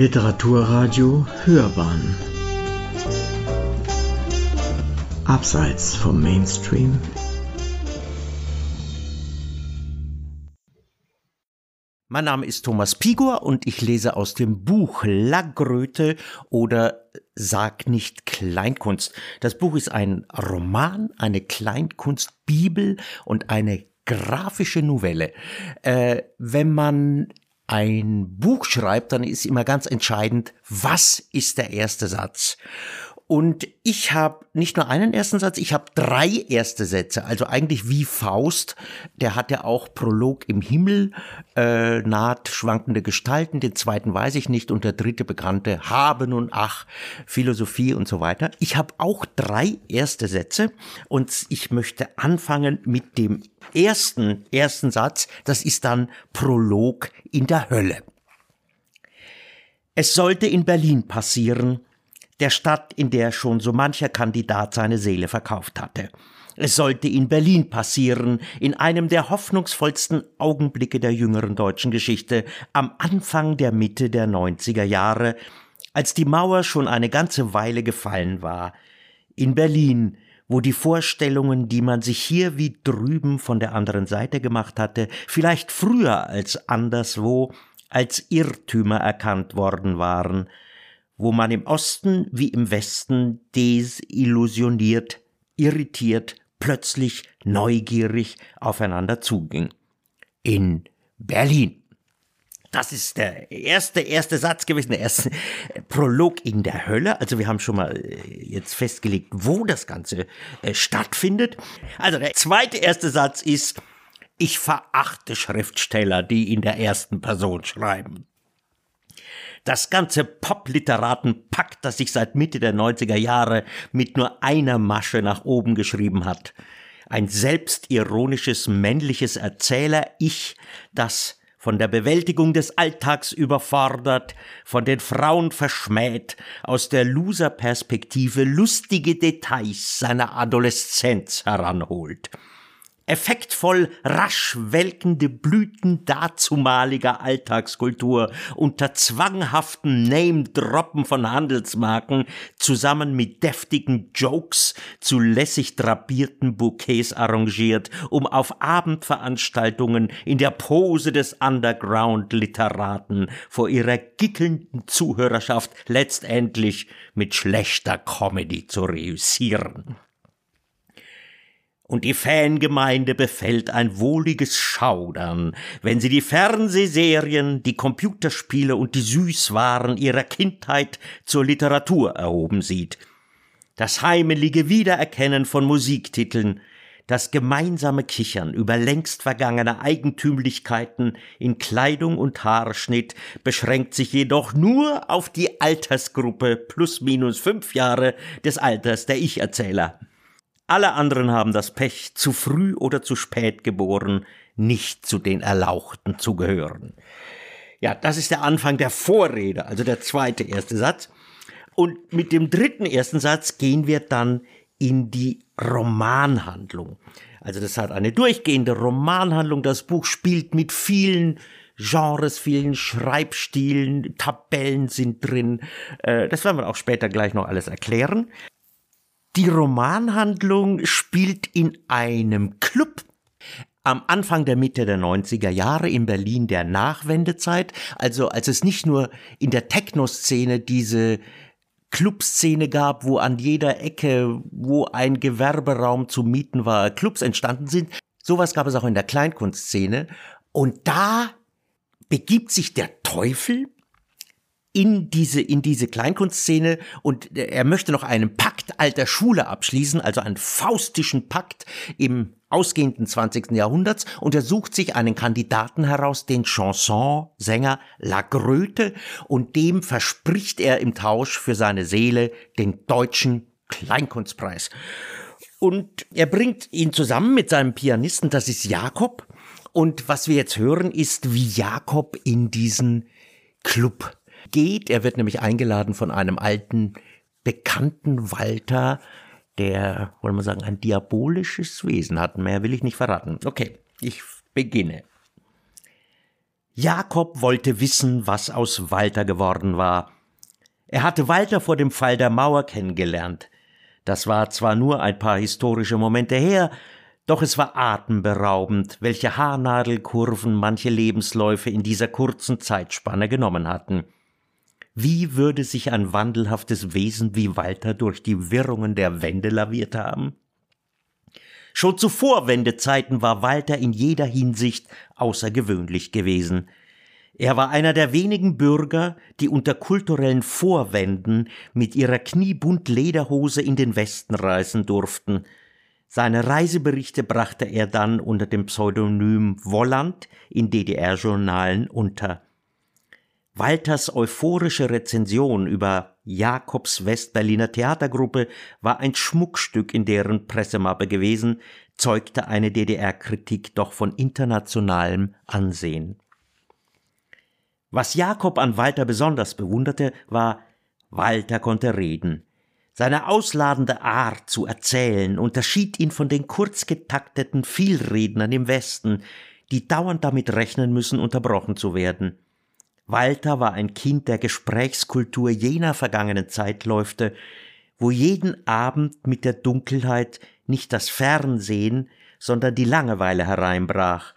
Literaturradio Hörbahn Abseits vom Mainstream Mein Name ist Thomas Pigor und ich lese aus dem Buch La Gröte oder Sag nicht Kleinkunst. Das Buch ist ein Roman, eine Kleinkunstbibel und eine grafische Novelle. Äh, wenn man ein Buch schreibt, dann ist immer ganz entscheidend, was ist der erste Satz? Und ich habe nicht nur einen ersten Satz, ich habe drei erste Sätze. Also eigentlich wie Faust, der hat ja auch Prolog im Himmel, äh, naht schwankende Gestalten, den zweiten weiß ich nicht und der dritte bekannte Haben und Ach, Philosophie und so weiter. Ich habe auch drei erste Sätze und ich möchte anfangen mit dem ersten, ersten Satz. Das ist dann Prolog in der Hölle. Es sollte in Berlin passieren, der Stadt, in der schon so mancher Kandidat seine Seele verkauft hatte. Es sollte in Berlin passieren, in einem der hoffnungsvollsten Augenblicke der jüngeren deutschen Geschichte, am Anfang der Mitte der 90er Jahre, als die Mauer schon eine ganze Weile gefallen war. In Berlin, wo die Vorstellungen, die man sich hier wie drüben von der anderen Seite gemacht hatte, vielleicht früher als anderswo, als Irrtümer erkannt worden waren, wo man im Osten wie im Westen desillusioniert, irritiert, plötzlich neugierig aufeinander zuging. In Berlin. Das ist der erste, erste Satz gewesen, der erste Prolog in der Hölle. Also wir haben schon mal äh, jetzt festgelegt, wo das Ganze äh, stattfindet. Also der zweite erste Satz ist, ich verachte Schriftsteller, die in der ersten Person schreiben. Das ganze Popliteratenpack, das sich seit Mitte der 90er Jahre mit nur einer Masche nach oben geschrieben hat. Ein selbstironisches männliches Erzähler-Ich, das von der Bewältigung des Alltags überfordert, von den Frauen verschmäht, aus der Loser-Perspektive lustige Details seiner Adoleszenz heranholt effektvoll rasch welkende Blüten dazumaliger Alltagskultur unter zwanghaften Name-Droppen von Handelsmarken zusammen mit deftigen Jokes zu lässig drapierten Bouquets arrangiert, um auf Abendveranstaltungen in der Pose des Underground-Literaten vor ihrer gickelnden Zuhörerschaft letztendlich mit schlechter Comedy zu reüssieren und die Fangemeinde befällt ein wohliges Schaudern, wenn sie die Fernsehserien, die Computerspiele und die Süßwaren ihrer Kindheit zur Literatur erhoben sieht. Das heimelige Wiedererkennen von Musiktiteln, das gemeinsame Kichern über längst vergangene Eigentümlichkeiten in Kleidung und Haarschnitt beschränkt sich jedoch nur auf die Altersgruppe plus minus fünf Jahre des Alters der Ich-Erzähler. Alle anderen haben das Pech, zu früh oder zu spät geboren, nicht zu den Erlauchten zu gehören. Ja, das ist der Anfang der Vorrede, also der zweite erste Satz. Und mit dem dritten ersten Satz gehen wir dann in die Romanhandlung. Also das hat eine durchgehende Romanhandlung. Das Buch spielt mit vielen Genres, vielen Schreibstilen, Tabellen sind drin. Äh, das werden wir auch später gleich noch alles erklären. Die Romanhandlung spielt in einem Club am Anfang der Mitte der 90er Jahre in Berlin der Nachwendezeit, also als es nicht nur in der Techno-Szene diese Clubszene gab, wo an jeder Ecke, wo ein Gewerberaum zu mieten war, Clubs entstanden sind. Sowas gab es auch in der Kleinkunstszene. Und da begibt sich der Teufel in diese, in diese Kleinkunstszene und er möchte noch einen Pakt alter Schule abschließen, also einen faustischen Pakt im ausgehenden 20. Jahrhunderts und er sucht sich einen Kandidaten heraus, den Chansonsänger Lagröte und dem verspricht er im Tausch für seine Seele den deutschen Kleinkunstpreis. Und er bringt ihn zusammen mit seinem Pianisten, das ist Jakob. Und was wir jetzt hören, ist, wie Jakob in diesen Club geht. Er wird nämlich eingeladen von einem alten bekannten Walter, der, wollen wir sagen, ein diabolisches Wesen hat. Mehr will ich nicht verraten. Okay, ich beginne. Jakob wollte wissen, was aus Walter geworden war. Er hatte Walter vor dem Fall der Mauer kennengelernt. Das war zwar nur ein paar historische Momente her, doch es war atemberaubend, welche Haarnadelkurven manche Lebensläufe in dieser kurzen Zeitspanne genommen hatten. Wie würde sich ein wandelhaftes Wesen wie Walter durch die Wirrungen der Wände laviert haben? Schon zu Vorwendezeiten war Walter in jeder Hinsicht außergewöhnlich gewesen. Er war einer der wenigen Bürger, die unter kulturellen Vorwänden mit ihrer kniebunt Lederhose in den Westen reisen durften. Seine Reiseberichte brachte er dann unter dem Pseudonym Wolland in DDR-Journalen unter. Walters euphorische Rezension über Jakobs Westberliner Theatergruppe war ein Schmuckstück in deren Pressemappe gewesen, zeugte eine DDR-Kritik doch von internationalem Ansehen. Was Jakob an Walter besonders bewunderte, war, Walter konnte reden. Seine ausladende Art zu erzählen unterschied ihn von den kurzgetakteten Vielrednern im Westen, die dauernd damit rechnen müssen, unterbrochen zu werden. Walter war ein Kind der Gesprächskultur jener vergangenen Zeitläufte, wo jeden Abend mit der Dunkelheit nicht das Fernsehen, sondern die Langeweile hereinbrach,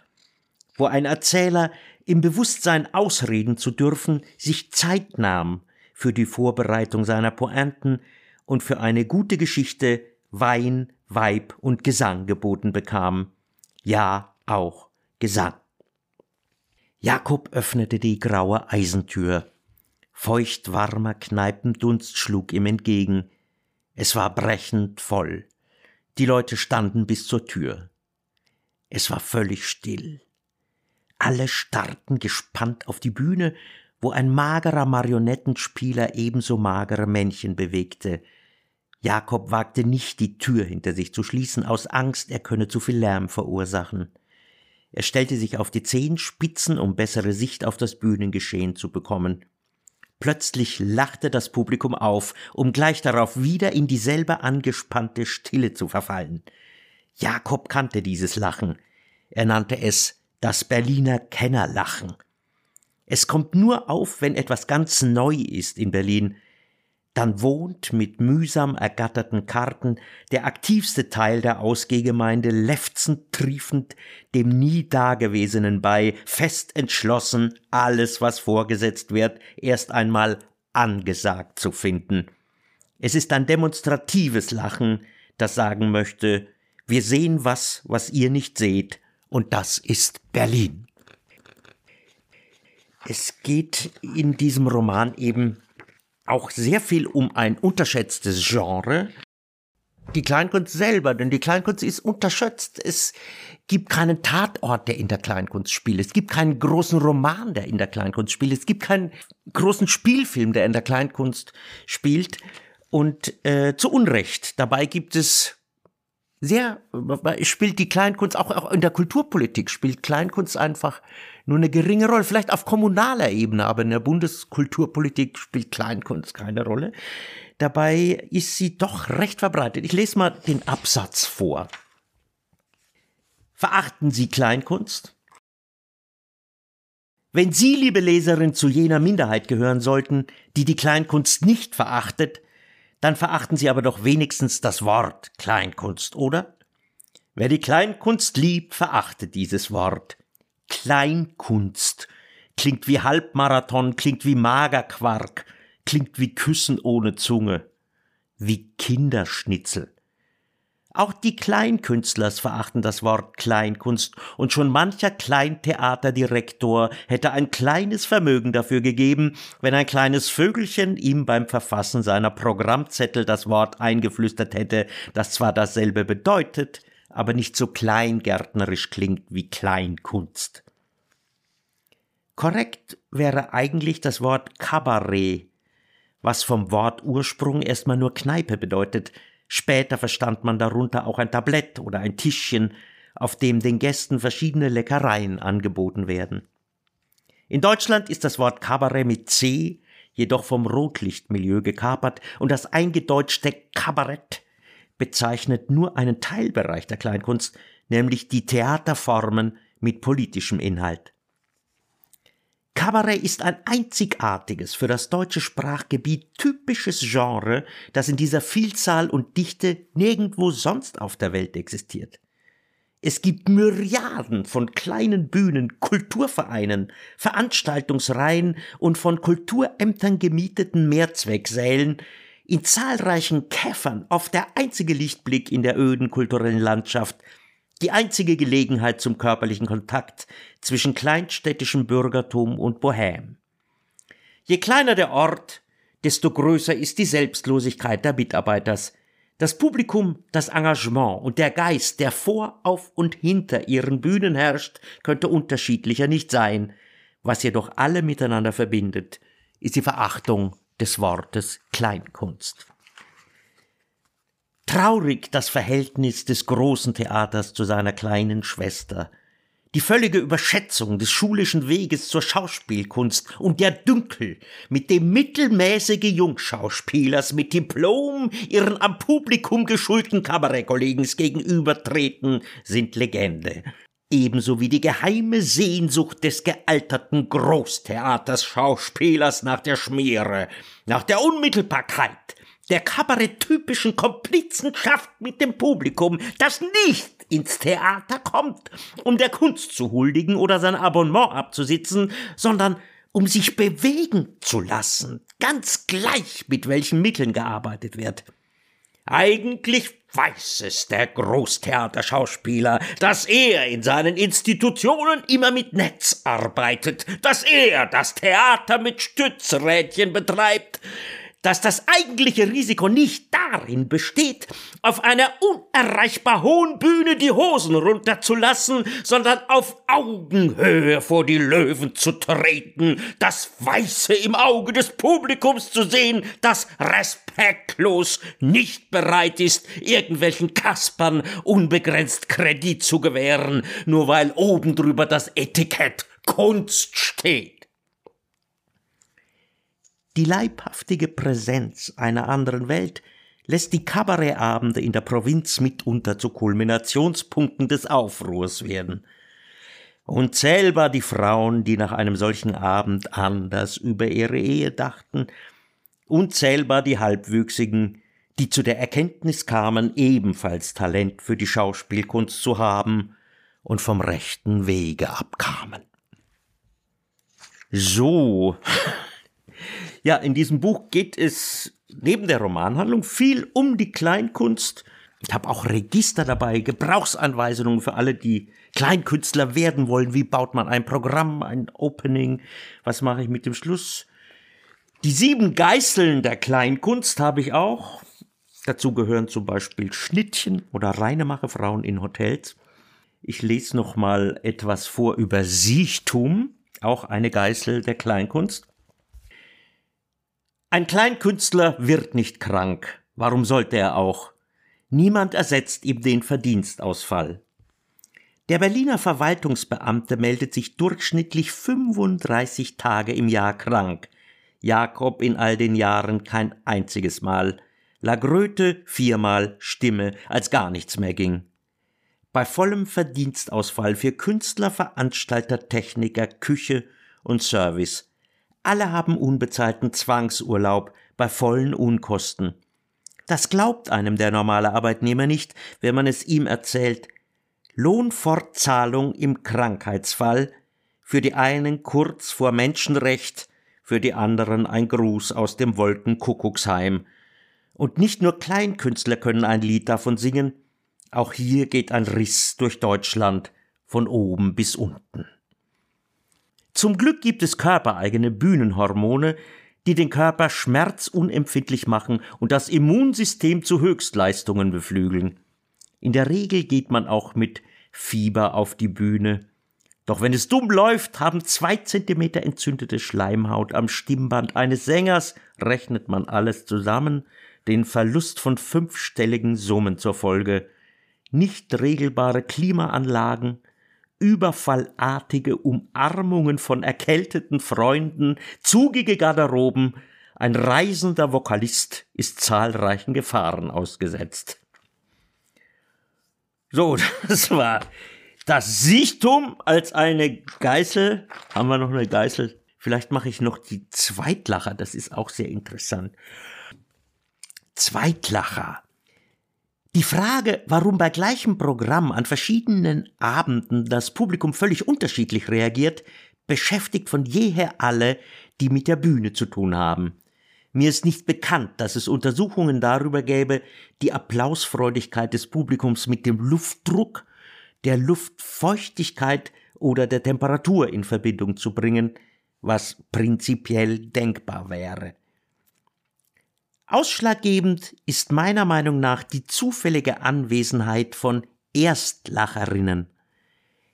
wo ein Erzähler im Bewusstsein ausreden zu dürfen, sich Zeit nahm für die Vorbereitung seiner Pointen und für eine gute Geschichte Wein, Weib und Gesang geboten bekam. Ja, auch Gesang. Jakob öffnete die graue Eisentür. Feuchtwarmer Kneipendunst schlug ihm entgegen. Es war brechend voll. Die Leute standen bis zur Tür. Es war völlig still. Alle starrten gespannt auf die Bühne, wo ein magerer Marionettenspieler ebenso magere Männchen bewegte. Jakob wagte nicht, die Tür hinter sich zu schließen, aus Angst, er könne zu viel Lärm verursachen. Er stellte sich auf die Zehenspitzen, um bessere Sicht auf das Bühnengeschehen zu bekommen. Plötzlich lachte das Publikum auf, um gleich darauf wieder in dieselbe angespannte Stille zu verfallen. Jakob kannte dieses Lachen. Er nannte es das Berliner Kennerlachen. Es kommt nur auf, wenn etwas ganz neu ist in Berlin, dann wohnt mit mühsam ergatterten Karten der aktivste Teil der Ausgehgemeinde lefzend triefend dem nie Dagewesenen bei, fest entschlossen, alles, was vorgesetzt wird, erst einmal angesagt zu finden. Es ist ein demonstratives Lachen, das sagen möchte, wir sehen was, was ihr nicht seht, und das ist Berlin. Es geht in diesem Roman eben auch sehr viel um ein unterschätztes Genre. Die Kleinkunst selber, denn die Kleinkunst ist unterschätzt. Es gibt keinen Tatort, der in der Kleinkunst spielt. Es gibt keinen großen Roman, der in der Kleinkunst spielt. Es gibt keinen großen Spielfilm, der in der Kleinkunst spielt. Und äh, zu Unrecht. Dabei gibt es sehr, spielt die Kleinkunst auch, auch in der Kulturpolitik, spielt Kleinkunst einfach nur eine geringe Rolle, vielleicht auf kommunaler Ebene, aber in der Bundeskulturpolitik spielt Kleinkunst keine Rolle. Dabei ist sie doch recht verbreitet. Ich lese mal den Absatz vor. Verachten Sie Kleinkunst? Wenn Sie, liebe Leserin, zu jener Minderheit gehören sollten, die die Kleinkunst nicht verachtet, dann verachten Sie aber doch wenigstens das Wort Kleinkunst, oder? Wer die Kleinkunst liebt, verachtet dieses Wort. Kleinkunst klingt wie Halbmarathon, klingt wie Magerquark, klingt wie Küssen ohne Zunge, wie Kinderschnitzel. Auch die Kleinkünstlers verachten das Wort Kleinkunst, und schon mancher Kleintheaterdirektor hätte ein kleines Vermögen dafür gegeben, wenn ein kleines Vögelchen ihm beim Verfassen seiner Programmzettel das Wort eingeflüstert hätte, das zwar dasselbe bedeutet, aber nicht so kleingärtnerisch klingt wie Kleinkunst. Korrekt wäre eigentlich das Wort Kabarett, was vom Wortursprung erstmal nur Kneipe bedeutet, Später verstand man darunter auch ein Tablett oder ein Tischchen, auf dem den Gästen verschiedene Leckereien angeboten werden. In Deutschland ist das Wort Kabarett mit C jedoch vom Rotlichtmilieu gekapert und das eingedeutschte Kabarett bezeichnet nur einen Teilbereich der Kleinkunst, nämlich die Theaterformen mit politischem Inhalt. Kabarett ist ein einzigartiges, für das deutsche Sprachgebiet typisches Genre, das in dieser Vielzahl und Dichte nirgendwo sonst auf der Welt existiert. Es gibt Myriaden von kleinen Bühnen, Kulturvereinen, Veranstaltungsreihen und von Kulturämtern gemieteten Mehrzwecksälen, in zahlreichen Käfern oft der einzige Lichtblick in der öden kulturellen Landschaft, die einzige Gelegenheit zum körperlichen Kontakt zwischen kleinstädtischem Bürgertum und Bohème. Je kleiner der Ort, desto größer ist die Selbstlosigkeit der Mitarbeiters. Das Publikum, das Engagement und der Geist, der vor, auf und hinter ihren Bühnen herrscht, könnte unterschiedlicher nicht sein. Was jedoch alle miteinander verbindet, ist die Verachtung des Wortes Kleinkunst. Traurig das Verhältnis des großen Theaters zu seiner kleinen Schwester, die völlige Überschätzung des schulischen Weges zur Schauspielkunst und der Dünkel, mit dem mittelmäßige Jungschauspielers mit Diplom ihren am Publikum geschulten Kabarettkollegen gegenübertreten, sind Legende. Ebenso wie die geheime Sehnsucht des gealterten Großtheaters Schauspielers nach der Schmiere, nach der Unmittelbarkeit, der kabaretttypischen Komplizenschaft mit dem Publikum, das nicht ins Theater kommt, um der Kunst zu huldigen oder sein Abonnement abzusitzen, sondern um sich bewegen zu lassen, ganz gleich mit welchen Mitteln gearbeitet wird. Eigentlich weiß es der Großtheaterschauspieler, dass er in seinen Institutionen immer mit Netz arbeitet, dass er das Theater mit Stützrädchen betreibt, dass das eigentliche Risiko nicht darin besteht, auf einer unerreichbar hohen Bühne die Hosen runterzulassen, sondern auf Augenhöhe vor die Löwen zu treten, das Weiße im Auge des Publikums zu sehen, das respektlos nicht bereit ist, irgendwelchen Kaspern unbegrenzt Kredit zu gewähren, nur weil oben drüber das Etikett Kunst steht. Die leibhaftige Präsenz einer anderen Welt lässt die Kabarettabende in der Provinz mitunter zu Kulminationspunkten des Aufruhrs werden. Unzählbar die Frauen, die nach einem solchen Abend anders über ihre Ehe dachten, unzählbar die Halbwüchsigen, die zu der Erkenntnis kamen, ebenfalls Talent für die Schauspielkunst zu haben und vom rechten Wege abkamen. So, ja, in diesem Buch geht es neben der Romanhandlung viel um die Kleinkunst. Ich habe auch Register dabei, Gebrauchsanweisungen für alle, die Kleinkünstler werden wollen. Wie baut man ein Programm, ein Opening? Was mache ich mit dem Schluss? Die sieben Geißeln der Kleinkunst habe ich auch. Dazu gehören zum Beispiel Schnittchen oder Reinemacherfrauen in Hotels. Ich lese noch mal etwas vor über Siechtum, auch eine Geißel der Kleinkunst. Ein Kleinkünstler wird nicht krank. Warum sollte er auch? Niemand ersetzt ihm den Verdienstausfall. Der Berliner Verwaltungsbeamte meldet sich durchschnittlich 35 Tage im Jahr krank. Jakob in all den Jahren kein einziges Mal. Lagröte viermal Stimme, als gar nichts mehr ging. Bei vollem Verdienstausfall für Künstler, Veranstalter, Techniker, Küche und Service alle haben unbezahlten Zwangsurlaub bei vollen Unkosten. Das glaubt einem der normale Arbeitnehmer nicht, wenn man es ihm erzählt. Lohnfortzahlung im Krankheitsfall, für die einen kurz vor Menschenrecht, für die anderen ein Gruß aus dem Wolkenkuckucksheim. Und nicht nur Kleinkünstler können ein Lied davon singen, auch hier geht ein Riss durch Deutschland von oben bis unten. Zum Glück gibt es körpereigene Bühnenhormone, die den Körper schmerzunempfindlich machen und das Immunsystem zu Höchstleistungen beflügeln. In der Regel geht man auch mit Fieber auf die Bühne. Doch wenn es dumm läuft, haben zwei Zentimeter entzündete Schleimhaut am Stimmband eines Sängers, rechnet man alles zusammen, den Verlust von fünfstelligen Summen zur Folge. Nicht regelbare Klimaanlagen, überfallartige Umarmungen von erkälteten Freunden, zugige Garderoben, ein reisender Vokalist ist zahlreichen Gefahren ausgesetzt. So, das war das Sichtum als eine Geißel. Haben wir noch eine Geißel? Vielleicht mache ich noch die Zweitlacher, das ist auch sehr interessant. Zweitlacher. Die Frage, warum bei gleichem Programm an verschiedenen Abenden das Publikum völlig unterschiedlich reagiert, beschäftigt von jeher alle, die mit der Bühne zu tun haben. Mir ist nicht bekannt, dass es Untersuchungen darüber gäbe, die Applausfreudigkeit des Publikums mit dem Luftdruck, der Luftfeuchtigkeit oder der Temperatur in Verbindung zu bringen, was prinzipiell denkbar wäre. Ausschlaggebend ist meiner Meinung nach die zufällige Anwesenheit von Erstlacherinnen.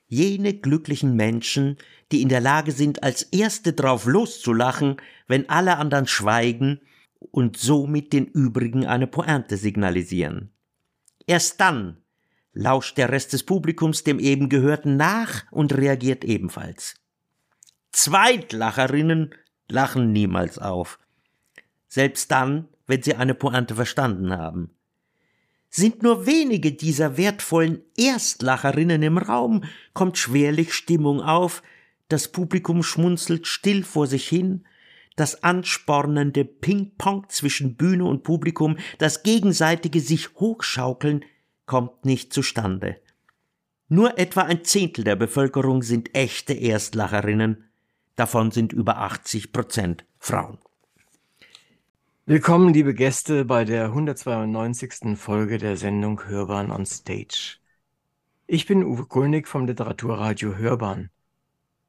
Jene glücklichen Menschen, die in der Lage sind, als Erste drauf loszulachen, wenn alle anderen schweigen und somit den übrigen eine Pointe signalisieren. Erst dann lauscht der Rest des Publikums dem eben Gehörten nach und reagiert ebenfalls. Zweitlacherinnen lachen niemals auf. Selbst dann, wenn sie eine Pointe verstanden haben. Sind nur wenige dieser wertvollen Erstlacherinnen im Raum, kommt schwerlich Stimmung auf, das Publikum schmunzelt still vor sich hin, das anspornende Ping-Pong zwischen Bühne und Publikum, das gegenseitige sich hochschaukeln, kommt nicht zustande. Nur etwa ein Zehntel der Bevölkerung sind echte Erstlacherinnen, davon sind über 80 Prozent Frauen. Willkommen, liebe Gäste, bei der 192. Folge der Sendung Hörbahn on Stage. Ich bin Uwe Kulnig vom Literaturradio Hörbahn.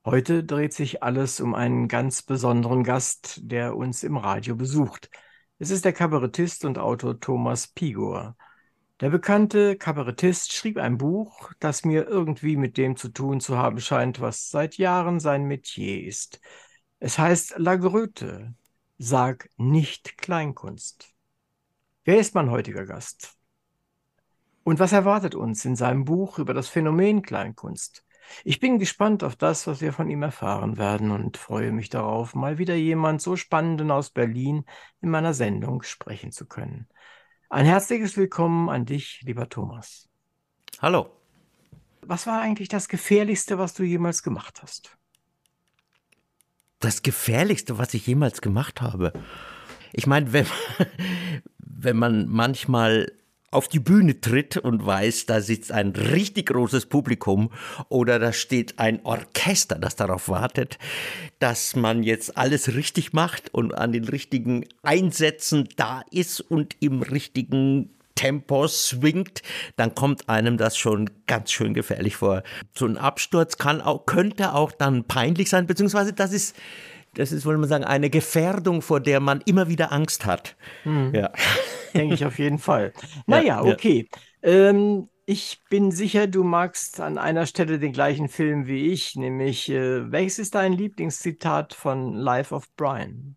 Heute dreht sich alles um einen ganz besonderen Gast, der uns im Radio besucht. Es ist der Kabarettist und Autor Thomas Pigor. Der bekannte Kabarettist schrieb ein Buch, das mir irgendwie mit dem zu tun zu haben scheint, was seit Jahren sein Metier ist. Es heißt La Gröte, Sag nicht Kleinkunst. Wer ist mein heutiger Gast? Und was erwartet uns in seinem Buch über das Phänomen Kleinkunst? Ich bin gespannt auf das, was wir von ihm erfahren werden und freue mich darauf, mal wieder jemand so Spannenden aus Berlin in meiner Sendung sprechen zu können. Ein herzliches Willkommen an dich, lieber Thomas. Hallo. Was war eigentlich das Gefährlichste, was du jemals gemacht hast? Das Gefährlichste, was ich jemals gemacht habe. Ich meine, wenn, wenn man manchmal auf die Bühne tritt und weiß, da sitzt ein richtig großes Publikum oder da steht ein Orchester, das darauf wartet, dass man jetzt alles richtig macht und an den richtigen Einsätzen da ist und im richtigen Tempo swingt, dann kommt einem das schon ganz schön gefährlich vor. So ein Absturz kann auch, könnte auch dann peinlich sein, beziehungsweise das ist, das ist, wollen wir sagen, eine Gefährdung, vor der man immer wieder Angst hat. Hm. Ja. Denke ich auf jeden Fall. Naja, okay. Ja. Ähm, ich bin sicher, du magst an einer Stelle den gleichen Film wie ich, nämlich äh, welches ist dein Lieblingszitat von Life of Brian?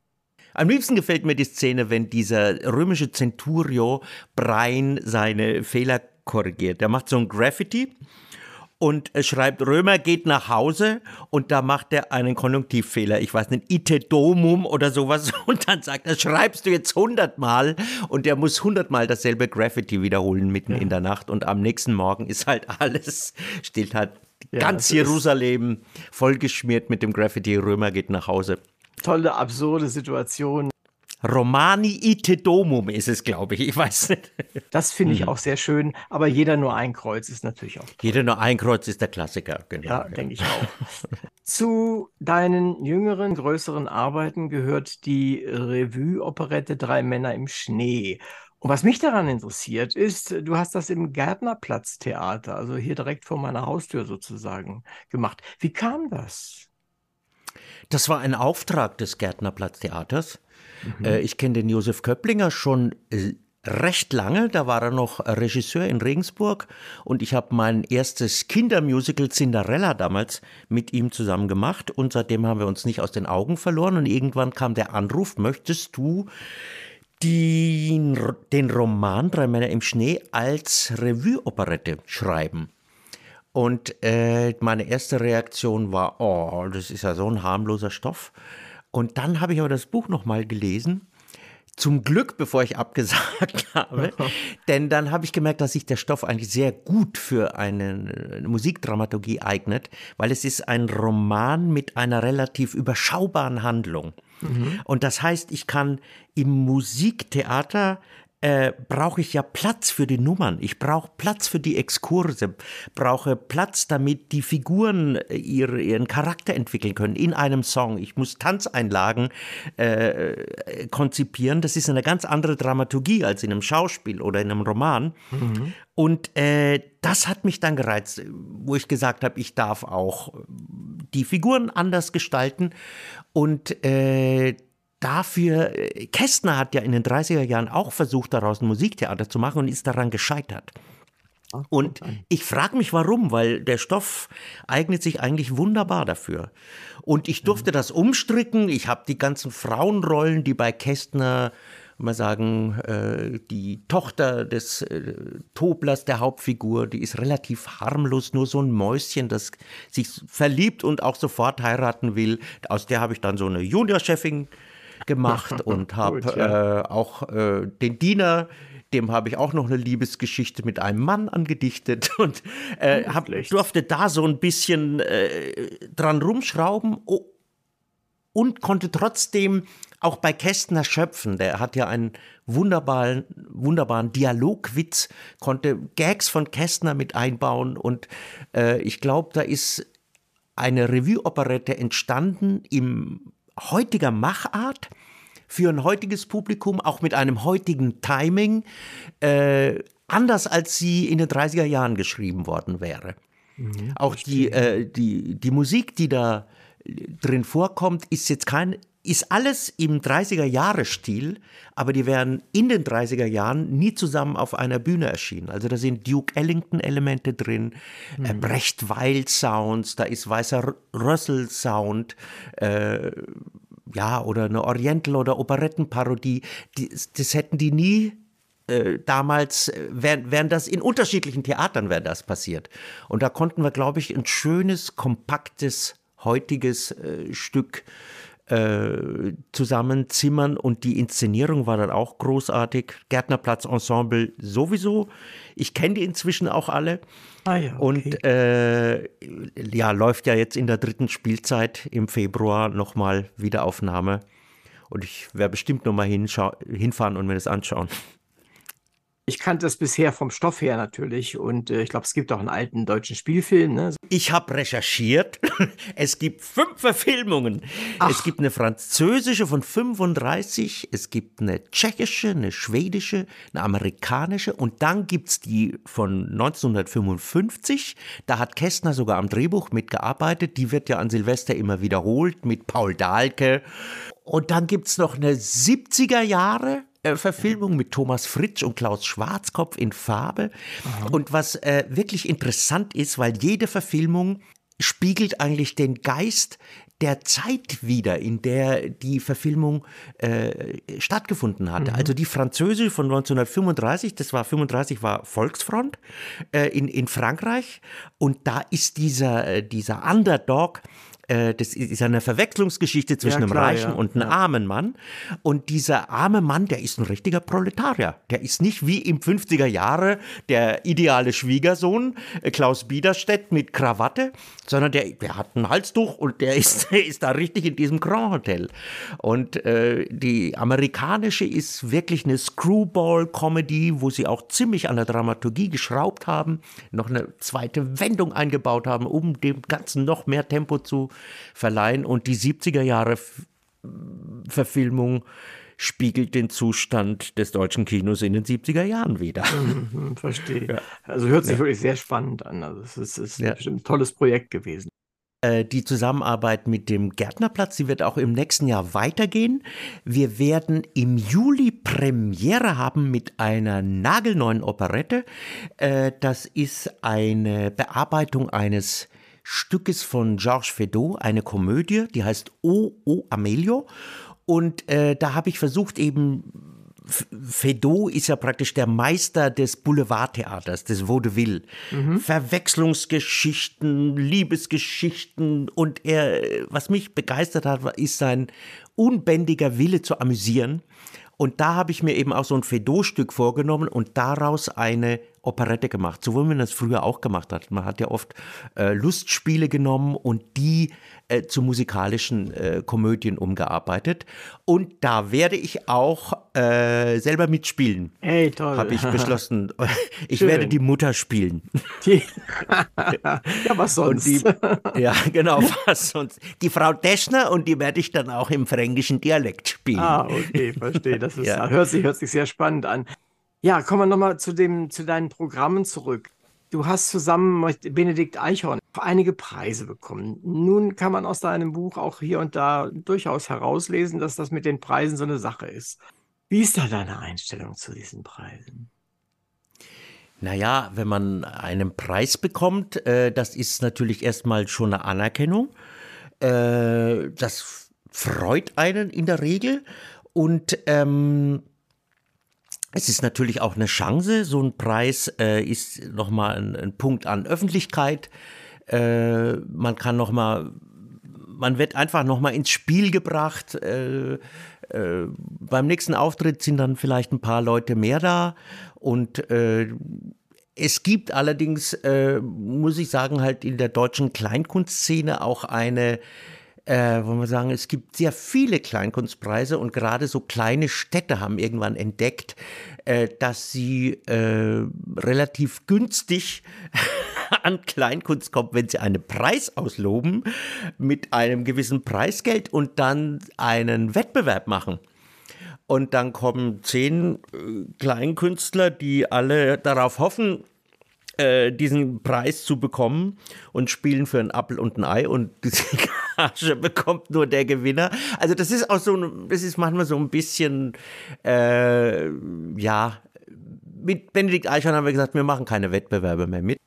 Am liebsten gefällt mir die Szene, wenn dieser römische Centurio Brian seine Fehler korrigiert. Der macht so ein Graffiti und schreibt, Römer geht nach Hause und da macht er einen Konjunktivfehler. Ich weiß nicht, ite domum oder sowas. Und dann sagt er, schreibst du jetzt hundertmal und der muss hundertmal dasselbe Graffiti wiederholen mitten ja. in der Nacht und am nächsten Morgen ist halt alles, steht halt ja, ganz Jerusalem vollgeschmiert mit dem Graffiti, Römer geht nach Hause tolle, absurde Situation. Romani ite domum ist es, glaube ich. Ich weiß nicht. Das finde ich mhm. auch sehr schön. Aber jeder nur ein Kreuz ist natürlich auch. Toll. Jeder nur ein Kreuz ist der Klassiker. Genau. Ja, denke ich auch. Zu deinen jüngeren, größeren Arbeiten gehört die Revue-Operette Drei Männer im Schnee. Und was mich daran interessiert, ist, du hast das im Gärtnerplatz-Theater, also hier direkt vor meiner Haustür sozusagen, gemacht. Wie kam das? Das war ein Auftrag des Gärtnerplatztheaters. Mhm. Äh, ich kenne den Josef Köpplinger schon äh, recht lange. Da war er noch Regisseur in Regensburg und ich habe mein erstes Kindermusical Cinderella damals mit ihm zusammen gemacht und seitdem haben wir uns nicht aus den Augen verloren und irgendwann kam der Anruf, möchtest du den, den Roman Drei Männer im Schnee als Revue-Operette schreiben? Und äh, meine erste Reaktion war, oh, das ist ja so ein harmloser Stoff. Und dann habe ich aber das Buch nochmal gelesen. zum Glück, bevor ich abgesagt habe. Denn dann habe ich gemerkt, dass sich der Stoff eigentlich sehr gut für eine Musikdramaturgie eignet, weil es ist ein Roman mit einer relativ überschaubaren Handlung. Mhm. Und das heißt, ich kann im Musiktheater äh, brauche ich ja Platz für die Nummern. Ich brauche Platz für die Exkurse, brauche Platz, damit die Figuren äh, ihre, ihren Charakter entwickeln können in einem Song. Ich muss Tanzeinlagen äh, konzipieren. Das ist eine ganz andere Dramaturgie als in einem Schauspiel oder in einem Roman. Mhm. Und äh, das hat mich dann gereizt, wo ich gesagt habe, ich darf auch die Figuren anders gestalten. Und äh, dafür, äh, Kästner hat ja in den 30er Jahren auch versucht, daraus ein Musiktheater zu machen und ist daran gescheitert. Und ich frage mich warum, weil der Stoff eignet sich eigentlich wunderbar dafür. Und ich durfte das umstricken. Ich habe die ganzen Frauenrollen, die bei Kästner, mal sagen, äh, die Tochter des äh, Toblers, der Hauptfigur, die ist relativ harmlos, nur so ein Mäuschen, das sich verliebt und auch sofort heiraten will. Aus der habe ich dann so eine Juniorchefin gemacht und habe ja. äh, auch äh, den Diener, dem habe ich auch noch eine Liebesgeschichte mit einem Mann angedichtet und äh, hab, durfte da so ein bisschen äh, dran rumschrauben und konnte trotzdem auch bei Kästner schöpfen. Der hat ja einen wunderbaren, wunderbaren Dialogwitz, konnte Gags von Kästner mit einbauen und äh, ich glaube, da ist eine Revue-Operette entstanden im heutiger Machart für ein heutiges Publikum, auch mit einem heutigen Timing, äh, anders als sie in den 30er Jahren geschrieben worden wäre. Mhm, auch die, äh, die, die Musik, die da drin vorkommt, ist jetzt kein, ist alles im 30er-Jahre-Stil, aber die wären in den 30er Jahren nie zusammen auf einer Bühne erschienen. Also da sind Duke Ellington-Elemente drin, äh, mhm. äh, Brecht Weil-Sounds, da ist weißer Rössel-Sound, äh, ja, oder eine Oriental- oder Operettenparodie. Die, das hätten die nie äh, damals äh, wären, wären das in unterschiedlichen Theatern wäre das passiert. Und da konnten wir, glaube ich, ein schönes, kompaktes, heutiges äh, Stück äh, zusammenzimmern und die Inszenierung war dann auch großartig. Gärtnerplatz Ensemble sowieso. Ich kenne die inzwischen auch alle. Ah ja, okay. Und äh, ja, läuft ja jetzt in der dritten Spielzeit im Februar nochmal Wiederaufnahme. Und ich werde bestimmt nochmal hinfahren und mir das anschauen. Ich kannte es bisher vom Stoff her natürlich und äh, ich glaube, es gibt auch einen alten deutschen Spielfilm. Ne? Ich habe recherchiert. es gibt fünf Verfilmungen. Ach. Es gibt eine französische von 35, es gibt eine tschechische, eine schwedische, eine amerikanische und dann gibt es die von 1955. Da hat Kästner sogar am Drehbuch mitgearbeitet. Die wird ja an Silvester immer wiederholt mit Paul Dahlke. Und dann gibt es noch eine 70er Jahre Verfilmung mit Thomas Fritsch und Klaus Schwarzkopf in Farbe. Aha. Und was äh, wirklich interessant ist, weil jede Verfilmung spiegelt eigentlich den Geist der Zeit wieder, in der die Verfilmung äh, stattgefunden hatte. Mhm. Also die französische von 1935, das war 35 war Volksfront äh, in, in Frankreich und da ist dieser, äh, dieser Underdog äh, das ist eine Verwechslungsgeschichte zwischen ja, klar, einem reichen ja. und einem armen Mann. Und dieser arme Mann, der ist ein richtiger Proletarier. Der ist nicht wie im 50er Jahre der ideale Schwiegersohn äh, Klaus Biederstedt mit Krawatte, sondern der, der hat ein Halstuch und der ist, der ist da richtig in diesem Grand Hotel. Und äh, die amerikanische ist wirklich eine Screwball-Comedy, wo sie auch ziemlich an der Dramaturgie geschraubt haben, noch eine zweite Wendung eingebaut haben, um dem Ganzen noch mehr Tempo zu verleihen. Und die 70er Jahre Verfilmung spiegelt den Zustand des deutschen Kinos in den 70er Jahren wieder. Mhm, verstehe. Ja. Also hört sich ja. wirklich sehr spannend an. Also es ist, ist ja. bestimmt ein tolles Projekt gewesen. Äh, die Zusammenarbeit mit dem Gärtnerplatz, die wird auch im nächsten Jahr weitergehen. Wir werden im Juli Premiere haben mit einer nagelneuen Operette. Äh, das ist eine Bearbeitung eines Stückes von Georges Feydeau, eine Komödie, die heißt O, O Amelio. Und äh, da habe ich versucht, eben Feydeau ist ja praktisch der Meister des Boulevardtheaters, des Vaudeville. Mhm. Verwechslungsgeschichten, Liebesgeschichten und er, was mich begeistert hat, ist sein unbändiger Wille zu amüsieren. Und da habe ich mir eben auch so ein Fedot-Stück vorgenommen und daraus eine Operette gemacht, so wie man das früher auch gemacht hat. Man hat ja oft äh, Lustspiele genommen und die äh, zu musikalischen äh, Komödien umgearbeitet. Und da werde ich auch äh, selber mitspielen. Hey, toll. Habe ich beschlossen. Ich Schön. werde die Mutter spielen. Die, ja, was sonst? Die, ja, genau, was sonst. Die Frau Deschner und die werde ich dann auch im fränkischen Dialekt spielen. Ah, okay, verstehe. Das ist, Ja. hört, sich, hört sich sehr spannend an. Ja, kommen wir nochmal zu, zu deinen Programmen zurück. Du hast zusammen mit Benedikt Eichhorn einige Preise bekommen. Nun kann man aus deinem Buch auch hier und da durchaus herauslesen, dass das mit den Preisen so eine Sache ist. Wie ist da deine Einstellung zu diesen Preisen? Naja, wenn man einen Preis bekommt, äh, das ist natürlich erstmal schon eine Anerkennung. Äh, das freut einen in der Regel. Und ähm, es ist natürlich auch eine Chance. So ein Preis äh, ist nochmal ein, ein Punkt an Öffentlichkeit. Äh, man kann nochmal, man wird einfach nochmal ins Spiel gebracht. Äh, äh, beim nächsten Auftritt sind dann vielleicht ein paar Leute mehr da. Und äh, es gibt allerdings, äh, muss ich sagen, halt in der deutschen Kleinkunstszene auch eine, äh, wollen wir sagen, es gibt sehr viele Kleinkunstpreise und gerade so kleine Städte haben irgendwann entdeckt, äh, dass sie äh, relativ günstig an Kleinkunst kommt, wenn sie einen Preis ausloben mit einem gewissen Preisgeld und dann einen Wettbewerb machen. Und dann kommen zehn äh, Kleinkünstler, die alle darauf hoffen, äh, diesen Preis zu bekommen und spielen für einen Apfel und ein Ei und Gage bekommt nur der Gewinner. Also das ist auch so, das ist manchmal so ein bisschen, äh, ja, mit Benedikt Eichhorn haben wir gesagt, wir machen keine Wettbewerbe mehr mit.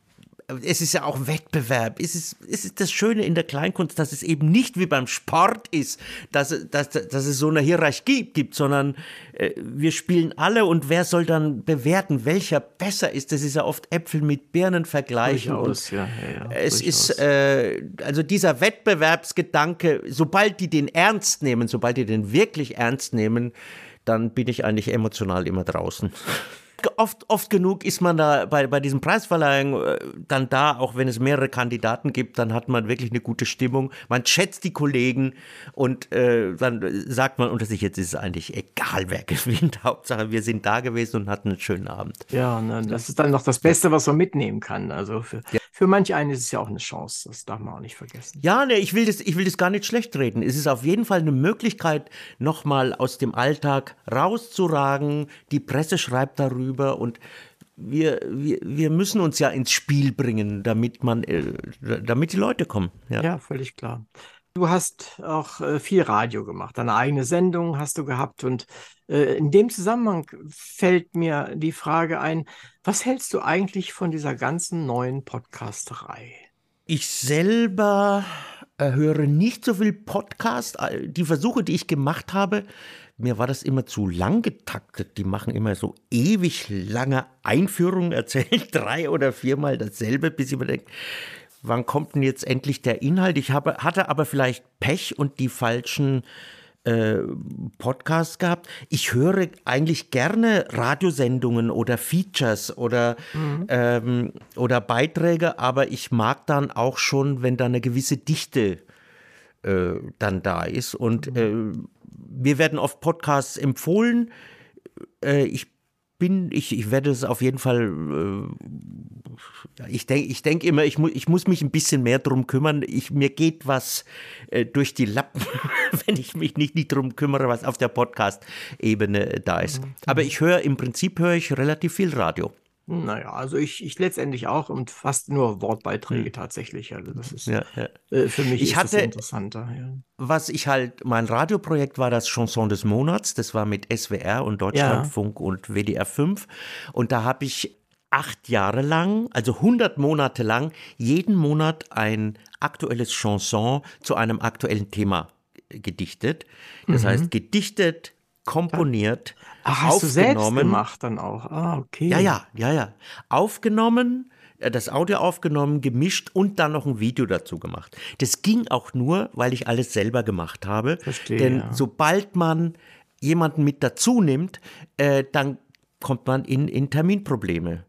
Es ist ja auch Wettbewerb. Es ist, es ist das Schöne in der Kleinkunst, dass es eben nicht wie beim Sport ist, dass, es- dass, dass es so eine Hierarchie gibt, sondern äh, wir spielen alle und wer soll dann bewerten, welcher besser ist? Das ist ja oft Äpfel mit Birnen vergleichen. und Durchaus, ja, ja, ja, es durchaus. ist, äh, also dieser Wettbewerbsgedanke, sobald die den ernst nehmen, sobald die den wirklich ernst nehmen, dann bin ich eigentlich emotional immer draußen. Oft, oft genug ist man da bei, bei diesen Preisverleihungen äh, dann da, auch wenn es mehrere Kandidaten gibt, dann hat man wirklich eine gute Stimmung. Man schätzt die Kollegen und äh, dann sagt man unter sich, jetzt ist es eigentlich egal, wer gewinnt. Hauptsache, wir sind da gewesen und hatten einen schönen Abend. Ja, ne, das ist dann noch das Beste, was man mitnehmen kann. Also für, für manch einen ist es ja auch eine Chance. Das darf man auch nicht vergessen. Ja, ne, ich will das, ich will das gar nicht schlecht reden. Es ist auf jeden Fall eine Möglichkeit, nochmal aus dem Alltag rauszuragen. Die Presse schreibt darüber und wir, wir, wir müssen uns ja ins Spiel bringen, damit man, äh, damit die Leute kommen. Ja. Ja, völlig klar. Du hast auch äh, viel Radio gemacht, deine eigene Sendung hast du gehabt und äh, in dem Zusammenhang fällt mir die Frage ein, was hältst du eigentlich von dieser ganzen neuen Podcasterei? Ich selber höre nicht so viel Podcast. Die Versuche, die ich gemacht habe, mir war das immer zu lang getaktet. Die machen immer so ewig lange Einführungen, erzählen drei oder viermal dasselbe, bis ich mir denke, wann kommt denn jetzt endlich der Inhalt? Ich habe, hatte aber vielleicht Pech und die falschen äh, Podcasts gehabt. Ich höre eigentlich gerne Radiosendungen oder Features oder, ähm, oder Beiträge, aber ich mag dann auch schon, wenn da eine gewisse Dichte äh, dann da ist. Und äh, mir werden oft Podcasts empfohlen. Äh, ich bin, ich, ich werde es auf jeden Fall, äh, ich denke ich denk immer, ich, mu ich muss mich ein bisschen mehr drum kümmern. Ich, mir geht was äh, durch die Lappen, wenn ich mich nicht, nicht drum kümmere, was auf der Podcast-Ebene da ist. Aber ich höre, im Prinzip höre ich relativ viel Radio. Naja, also ich, ich letztendlich auch und fast nur Wortbeiträge tatsächlich. Also das ist Ja, ja. äh, für mich Ich ist hatte- das interessanter. Ja. Was ich halt, mein Radioprojekt war das Chanson des Monats. Das war mit SWR und Deutschlandfunk und WDR 5. Und da habe ich acht Jahre lang, also 100 Monate lang, jeden Monat ein aktuelles Chanson zu einem aktuellen Thema gedichtet. Das heißt, gedichtet, komponiert, Ach, hast du selbst aufgenommen. gemacht dann auch? Ah, okay. Ja, ja, ja, ja. Aufgenommen, äh, das Audio aufgenommen, gemischt und dann noch ein Video dazu gemacht. Das ging auch nur, weil ich alles selber gemacht habe. Verstehe, Denn ja. sobald man jemanden mit dazu nimmt, äh, dann kommt man in, in Terminprobleme.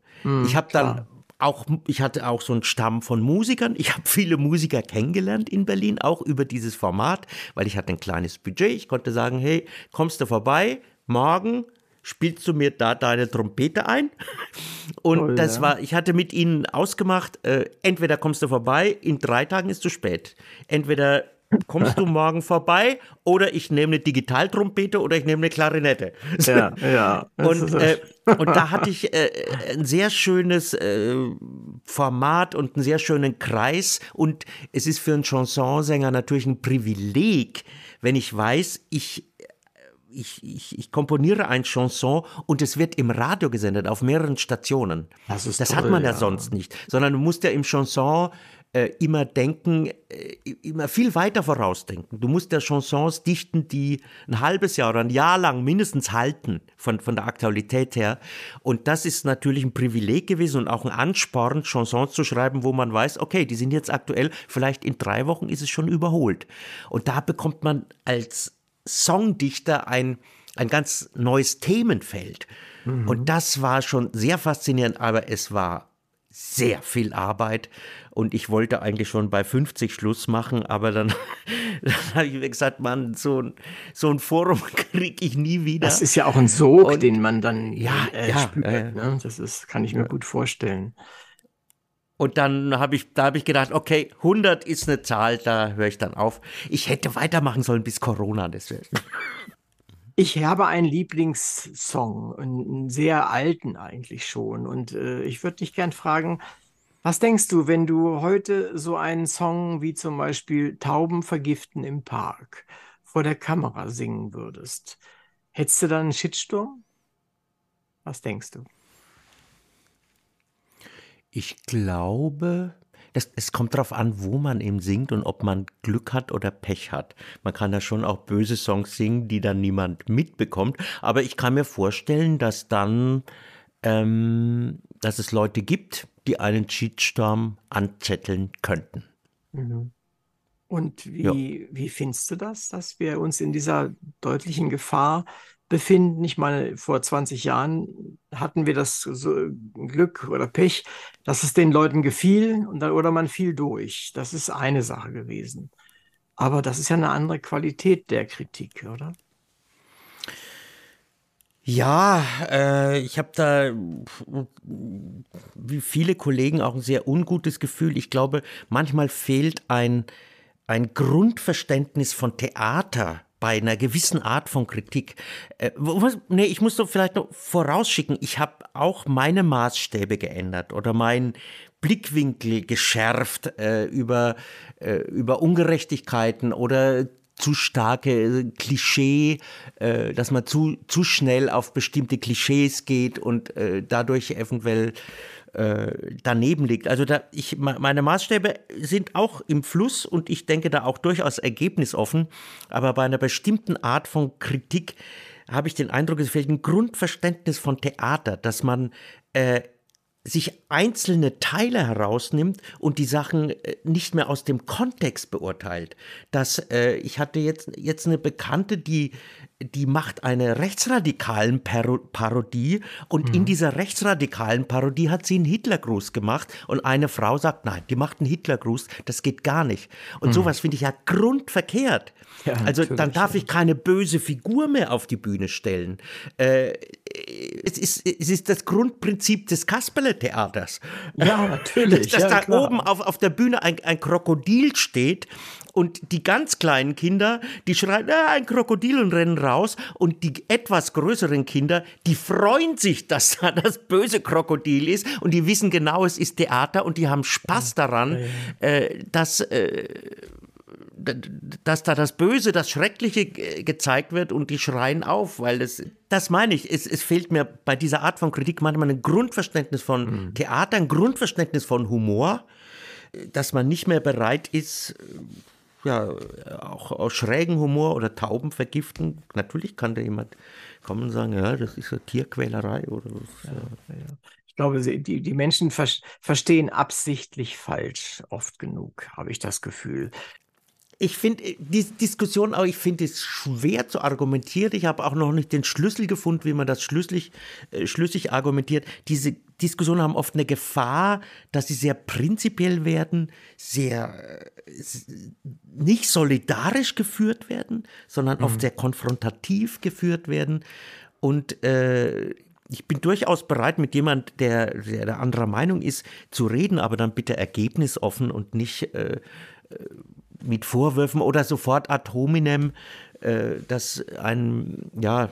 ich habe dann. Auch, ich hatte auch so einen Stamm von Musikern. Ich habe viele Musiker kennengelernt in Berlin, auch über dieses Format, weil ich hatte ein kleines Budget. Ich konnte sagen, hey, kommst du vorbei, morgen spielst du mir da deine Trompete ein? Und Toll, das ja. war, ich hatte mit ihnen ausgemacht, äh, entweder kommst du vorbei, in drei Tagen ist zu spät. Entweder kommst du morgen vorbei oder ich nehme eine Digitaltrompete oder ich nehme eine Klarinette. Ja, ja. Und, äh, und da hatte ich äh, ein sehr schönes äh, Format und einen sehr schönen Kreis. Und es ist für einen Chansonsänger natürlich ein Privileg, wenn ich weiß, ich ich, ich, ich komponiere ein Chanson und es wird im Radio gesendet, auf mehreren Stationen. Das das hat toll, man ja, ja. sonst nicht. Sondern du musst ja im Chanson äh, immer denken, äh, immer viel weiter vorausdenken. Du musst ja Chansons dichten, die ein halbes Jahr oder ein Jahr lang mindestens halten, von, von der Aktualität her. Und das ist natürlich ein Privileg gewesen und auch ein Ansporn, Chansons zu schreiben, wo man weiß, okay, die sind jetzt aktuell, vielleicht in drei Wochen ist es schon überholt. Und da bekommt man als Songdichter ein, ein ganz neues Themenfeld. Und das war schon sehr faszinierend, aber es war sehr viel Arbeit und ich wollte eigentlich schon bei 50 Schluss machen, aber dann, dann habe ich mir gesagt, Mann, so ein, so ein Forum kriege ich nie wieder. Das ist ja auch ein Sog, Und- den man dann Ja, äh, ja, spürt. äh, ne? Das ist, kann ich mir gut vorstellen. Und dann habe ich, da habe ich gedacht, okay, 100 ist eine Zahl, da höre ich dann auf. Ich hätte weitermachen sollen bis Corona, das wäre. Ich habe einen Lieblingssong, einen sehr alten eigentlich schon. Und äh, ich würde dich gern fragen, was denkst du, wenn du heute so einen Song wie zum Beispiel Tauben vergiften im Park vor der Kamera singen würdest? Hättest du dann einen Shitstorm? Was denkst du? Ich glaube, das, es kommt darauf an, wo man eben singt und ob man Glück hat oder Pech hat. Man kann da schon auch böse Songs singen, die dann niemand mitbekommt. Aber ich kann mir vorstellen, dass dann, ähm, dass es Leute gibt, die einen Cheatstorm anzetteln könnten. Und wie, wie findest du das, dass wir uns in dieser deutlichen Gefahr befinden? Ich meine, vor 20 Jahren hatten wir das so Glück oder Pech, dass es den Leuten gefiel und dann, oder man fiel durch. Das ist eine Sache gewesen. Aber das ist ja eine andere Qualität der Kritik, oder? Ja, äh, ich habe da wie viele Kollegen auch ein sehr ungutes Gefühl. Ich glaube, manchmal fehlt ein, ein Grundverständnis von Theater bei einer gewissen Art von Kritik. Äh, was, nee, ich muss doch vielleicht noch vorausschicken, ich habe auch meine Maßstäbe geändert oder meinen Blickwinkel geschärft äh, über, äh, über Ungerechtigkeiten oder zu starke Klischee, äh, dass man zu, zu schnell auf bestimmte Klischees geht und äh, dadurch eventuell äh, daneben liegt. Also da ich me- meine Maßstäbe sind auch im Fluss und ich denke da auch durchaus ergebnisoffen, aber bei einer bestimmten Art von Kritik habe ich den Eindruck, es fehlt ein Grundverständnis von Theater, dass man äh, sich einzelne Teile herausnimmt und die Sachen äh, nicht mehr aus dem Kontext beurteilt. Das, äh, ich hatte jetzt, jetzt eine Bekannte, die, die macht eine rechtsradikalen Paro Parodie und in dieser rechtsradikalen Parodie hat sie einen Hitlergruß gemacht und eine Frau sagt, nein, die macht einen Hitlergruß, das geht gar nicht. Und sowas finde ich ja grundverkehrt. Ja, also dann darf ich keine böse Figur mehr auf die Bühne stellen. Äh, es ist, es ist das Grundprinzip des Kasperle-Theaters. Ja, natürlich, Dass ja, da klar. oben auf, auf der Bühne ein, ein Krokodil steht und die ganz kleinen Kinder, die schreien, ah, ein Krokodil und rennen raus und die etwas größeren Kinder, die freuen sich, dass da das böse Krokodil ist und die wissen genau, es ist Theater und die haben Spaß daran, Äh, dass äh, dass da das Böse, das Schreckliche ge- gezeigt wird und die schreien auf, weil das, das meine ich, es, es fehlt mir bei dieser Art von Kritik manchmal ein Grundverständnis von Theater, ein Grundverständnis von Humor, äh, dass man nicht mehr bereit ist, äh, ja, auch aus schrägen Humor oder Tauben vergiften. Natürlich kann da jemand kommen und sagen, ja, das ist ja Tierquälerei oder was. Ja. Ja, ja. Ich glaube, die, die Menschen ver verstehen absichtlich falsch, oft genug, habe ich das Gefühl. Ich finde äh, die Diskussion auch, ich finde es schwer zu argumentieren. Ich habe auch noch nicht den Schlüssel gefunden, wie man das schlüssig, äh, schlüssig argumentiert. Diese Diskussionen haben oft eine Gefahr, dass sie sehr prinzipiell werden, sehr äh, nicht solidarisch geführt werden, sondern mhm. oft sehr konfrontativ geführt werden. Und äh, ich bin durchaus bereit, mit jemand, der, der anderer Meinung ist, zu reden, aber dann bitte ergebnisoffen und nicht äh, äh, mit Vorwürfen oder sofort ad hominem, äh, dass einem ja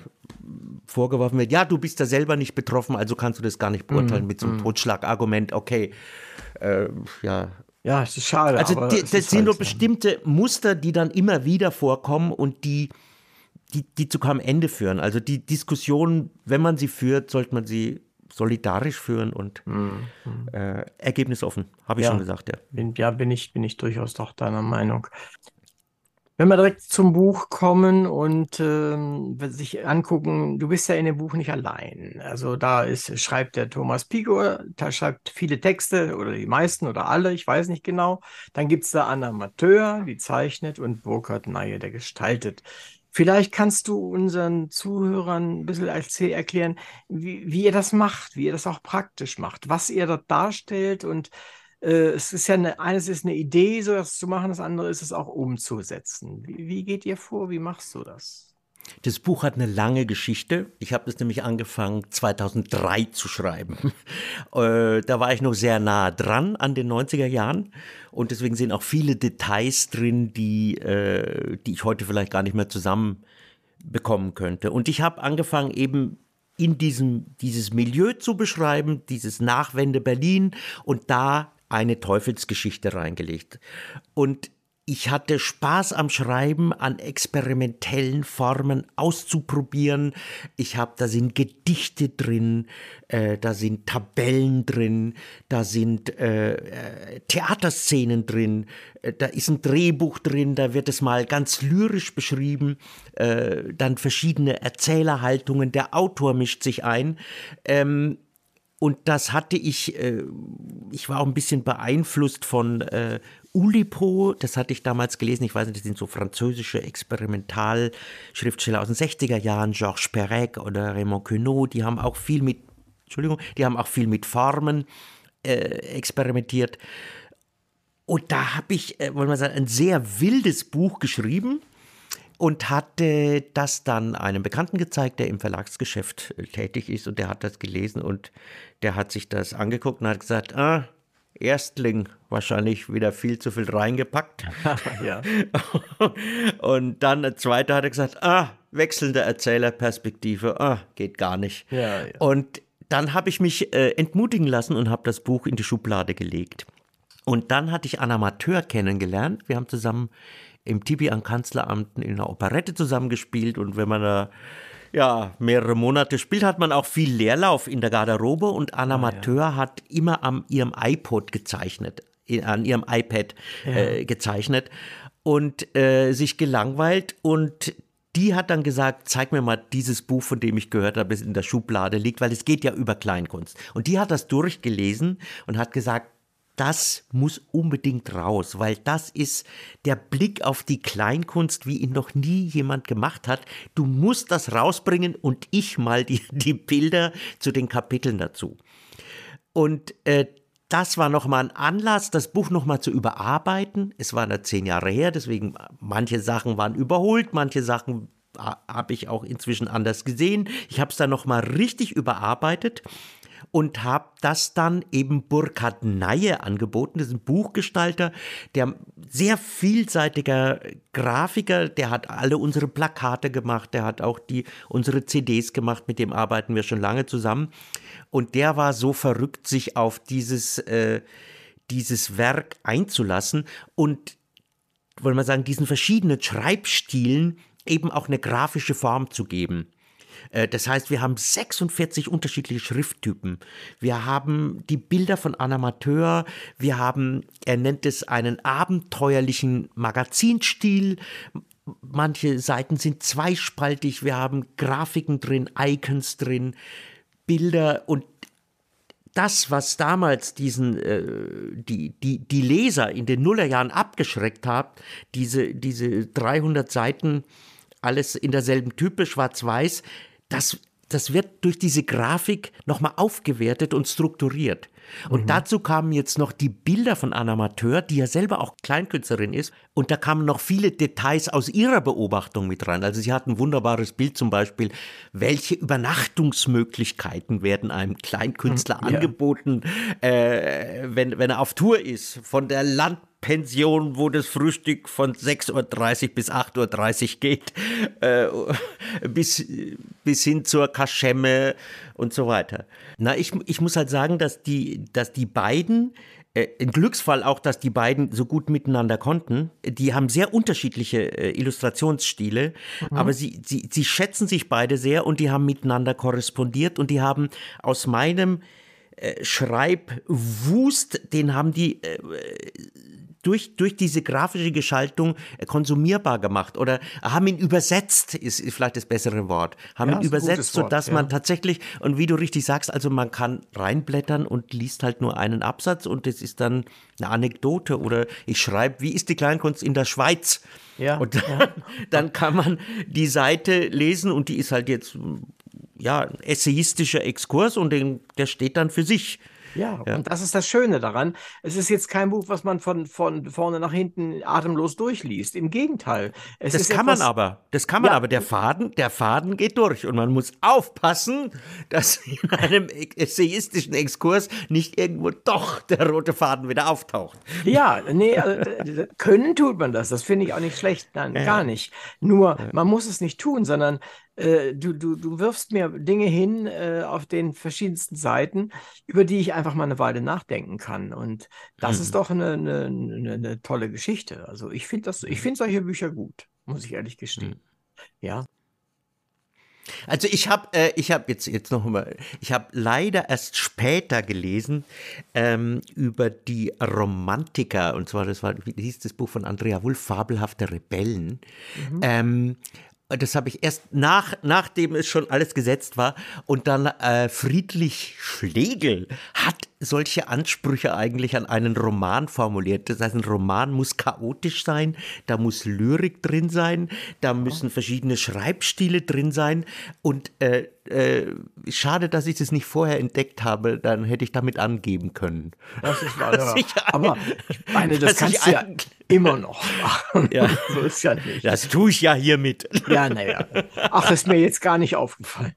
vorgeworfen wird, ja, du bist da selber nicht betroffen, also kannst du das gar nicht beurteilen mm, mit so einem mm. Totschlagargument, okay, äh, ja. Ja, es ist schade. Also die, das sind halt nur bestimmte Muster, die dann immer wieder vorkommen und die die, die zu keinem Ende führen. Also die Diskussion, wenn man sie führt, sollte man sie solidarisch führen und mhm. äh, ergebnisoffen, habe ich ja, schon gesagt, ja. Bin, ja, bin ich, bin ich durchaus doch deiner Meinung. Wenn wir direkt zum Buch kommen und ähm, sich angucken, du bist ja in dem Buch nicht allein. Also da ist, schreibt der Thomas Pigo, da schreibt viele Texte oder die meisten oder alle, ich weiß nicht genau. Dann gibt es da Anna Amateur, die zeichnet und Burkhard Neie, der gestaltet. Vielleicht kannst du unseren Zuhörern ein bisschen erklären, wie, wie ihr das macht, wie ihr das auch praktisch macht, was ihr dort darstellt. Und äh, es ist ja eine, eines ist eine Idee, so das zu machen, das andere ist es auch umzusetzen. Wie, wie geht ihr vor? Wie machst du das? Das Buch hat eine lange Geschichte. Ich habe es nämlich angefangen 2003 zu schreiben. Äh, da war ich noch sehr nah dran an den 90er Jahren und deswegen sind auch viele Details drin, die, äh, die ich heute vielleicht gar nicht mehr zusammenbekommen könnte. Und ich habe angefangen eben in diesem dieses Milieu zu beschreiben, dieses Nachwende Berlin und da eine Teufelsgeschichte reingelegt. Und ich hatte Spaß am Schreiben, an experimentellen Formen auszuprobieren. Ich habe, da sind Gedichte drin, äh, da sind Tabellen drin, da sind äh, äh, Theaterszenen drin, äh, da ist ein Drehbuch drin, da wird es mal ganz lyrisch beschrieben, äh, dann verschiedene Erzählerhaltungen, der Autor mischt sich ein. Ähm, und das hatte ich, äh, ich war auch ein bisschen beeinflusst von Oulipo, das hatte ich damals gelesen, ich weiß nicht, das sind so französische Experimentalschriftsteller aus den 60er Jahren, Georges Perec oder Raymond Queneau, die haben auch viel mit, Entschuldigung, die haben auch viel mit Formen äh, experimentiert. Und da habe ich, äh, wollen wir sagen, ein sehr wildes Buch geschrieben und hatte das dann einem Bekannten gezeigt, der im Verlagsgeschäft äh, tätig ist und der hat das gelesen und der hat sich das angeguckt und hat gesagt, ah, Erstling wahrscheinlich wieder viel zu viel reingepackt. ja. Und dann der zweite hat er gesagt, ah, wechselnde Erzählerperspektive, ah, geht gar nicht. Ja, ja. Und dann habe ich mich äh, entmutigen lassen und habe das Buch in die Schublade gelegt. Und dann hatte ich einen Amateur kennengelernt. Wir haben zusammen im Tibi am Kanzleramt in einer Operette zusammengespielt und wenn man da ja, mehrere Monate spielt, hat man auch viel Leerlauf in der Garderobe und ein Amateur ah, ja. hat immer an ihrem iPod gezeichnet, an ihrem iPad ja. äh, gezeichnet und äh, sich gelangweilt und die hat dann gesagt, zeig mir mal dieses Buch, von dem ich gehört habe, das in der Schublade liegt, weil es geht ja über Kleinkunst. Und die hat das durchgelesen und hat gesagt, das muss unbedingt raus, weil das ist der Blick auf die Kleinkunst, wie ihn noch nie jemand gemacht hat. Du musst das rausbringen und ich mal die, die Bilder zu den Kapiteln dazu. Und äh, das war nochmal ein Anlass, das Buch nochmal zu überarbeiten. Es war da zehn Jahre her, deswegen manche Sachen waren überholt, manche Sachen habe ich auch inzwischen anders gesehen. Ich habe es dann nochmal richtig überarbeitet und habe das dann eben Burkhard Neie angeboten. Das ist ein Buchgestalter, der sehr vielseitiger Grafiker, der hat alle unsere Plakate gemacht, der hat auch die unsere CDs gemacht, mit dem arbeiten wir schon lange zusammen. Und der war so verrückt, sich auf dieses, äh, dieses Werk einzulassen und wollen wir sagen, diesen verschiedenen Schreibstilen eben auch eine grafische Form zu geben. Äh, das heißt, wir haben 46 unterschiedliche Schrifttypen. Wir haben die Bilder von Animateur, wir haben, er nennt es einen abenteuerlichen Magazinstil. Manche Seiten sind zweispaltig, wir haben Grafiken drin, Icons drin, Bilder und das, was damals diesen, äh, die, die, die Leser in den Nullerjahren abgeschreckt hat, diese, diese 300 Seiten, alles in derselben Type, schwarz-weiß, das, das wird durch diese Grafik nochmal aufgewertet und strukturiert. Und mhm. dazu kamen jetzt noch die Bilder von Anna Mateur, die ja selber auch Kleinkünstlerin ist. Und da kamen noch viele Details aus ihrer Beobachtung mit rein. Also sie hat ein wunderbares Bild zum Beispiel, welche Übernachtungsmmöglichkeiten werden einem Kleinkünstler mhm, ja. angeboten, äh, wenn, wenn er auf Tour ist. Von der Land Pension, wo das Frühstück von 6.30 Uhr bis 8.30 Uhr geht, äh, bis, bis hin zur Kaschemme und so weiter. Na, ich, ich muss halt sagen, dass die, dass die beiden äh, ein Glücksfall auch, dass die beiden so gut miteinander konnten. Die haben sehr unterschiedliche äh, Illustrationsstile, mhm. aber sie, sie, sie schätzen sich beide sehr und die haben miteinander korrespondiert und die haben aus meinem äh, Schreibwust, den haben die äh, durch, durch diese grafische Gestaltung äh, konsumierbar gemacht oder haben ihn übersetzt, ist, vielleicht das bessere Wort, haben ja, ihn übersetzt, sodass ja. man tatsächlich, und wie du richtig sagst, also man kann reinblättern und liest halt nur einen Absatz und das ist dann eine Anekdote oder ich schreibe, wie ist die Kleinkunst in der Schweiz? Ja, und dann, ja. dann kann man die Seite lesen und die ist halt jetzt ja, ein essayistischer Exkurs und den, der steht dann für sich. Ja, ja, und das ist das Schöne daran. Es ist jetzt kein Buch, was man von, von vorne nach hinten atemlos durchliest. Im Gegenteil. Es das kann etwas, man aber. Das kann man ja, aber. Der Faden, der Faden geht durch. Und man muss aufpassen, dass in einem essayistischen Exkurs nicht irgendwo doch der rote Faden wieder auftaucht. Ja, nee, also, können tut man das. Das finde ich auch nicht schlecht. Nein, ja. gar nicht. Nur, man muss es nicht tun, sondern äh, du, du, du wirfst mir Dinge hin äh, auf den verschiedensten Seiten, über die ich einfach mal eine Weile nachdenken kann. Und das mhm. ist doch eine, eine, eine, eine, tolle Geschichte. Also ich finde das, ich finde solche Bücher gut, muss ich ehrlich gestehen. Mhm. Ja. Also ich habe, äh, ich habe jetzt jetzt noch mal, ich habe leider erst später gelesen ähm, über die Romantiker und zwar das war, wie hieß das Buch von Andrea Wulff, fabelhafte Rebellen. Mhm. Ähm, das habe ich erst nach, nachdem es schon alles gesetzt war. Und dann äh, Friedrich Schlegel hat solche Ansprüche eigentlich an einen Roman formuliert. Das heißt, ein Roman muss chaotisch sein, da muss Lyrik drin sein, da müssen verschiedene Schreibstile drin sein. Und äh, äh, schade, dass ich das nicht vorher entdeckt habe, dann hätte ich damit angeben können. Das ist wahr, ja. Aber ich meine, das kannst du ja immer noch machen. Ja. so ist ja nicht. Das tue ich ja hiermit. Ja, naja. Ach, ist mir jetzt gar nicht aufgefallen.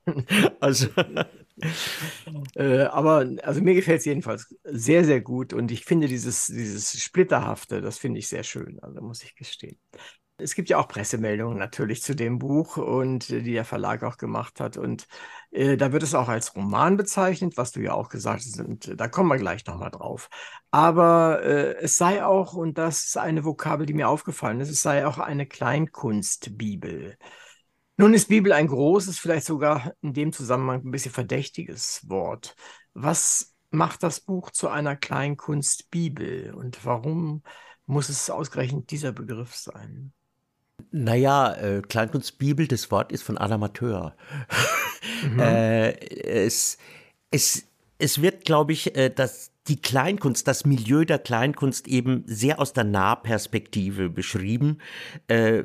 Also. Äh, aber also mir gefällt es jedenfalls sehr, sehr gut und ich finde dieses, dieses Splitterhafte, das finde ich sehr schön, also muss ich gestehen. Es gibt ja auch Pressemeldungen natürlich zu dem Buch und äh, die der Verlag auch gemacht hat. Und äh, da wird es auch als Roman bezeichnet, was du ja auch gesagt hast. Und äh, da kommen wir gleich nochmal drauf. Aber äh, es sei auch, und das ist eine Vokabel, die mir aufgefallen ist, es sei auch eine Kleinkunstbibel. Nun ist Bibel ein großes, vielleicht sogar in dem Zusammenhang ein bisschen verdächtiges Wort. Was macht das Buch zu einer Kleinkunstbibel und warum muss es ausgerechnet dieser Begriff sein? Naja, äh, Kleinkunstbibel, das Wort ist von Amateur. Mhm. äh, es, es, es wird, glaube ich, äh, dass die Kleinkunst, das Milieu der Kleinkunst eben sehr aus der Nahperspektive beschrieben, äh,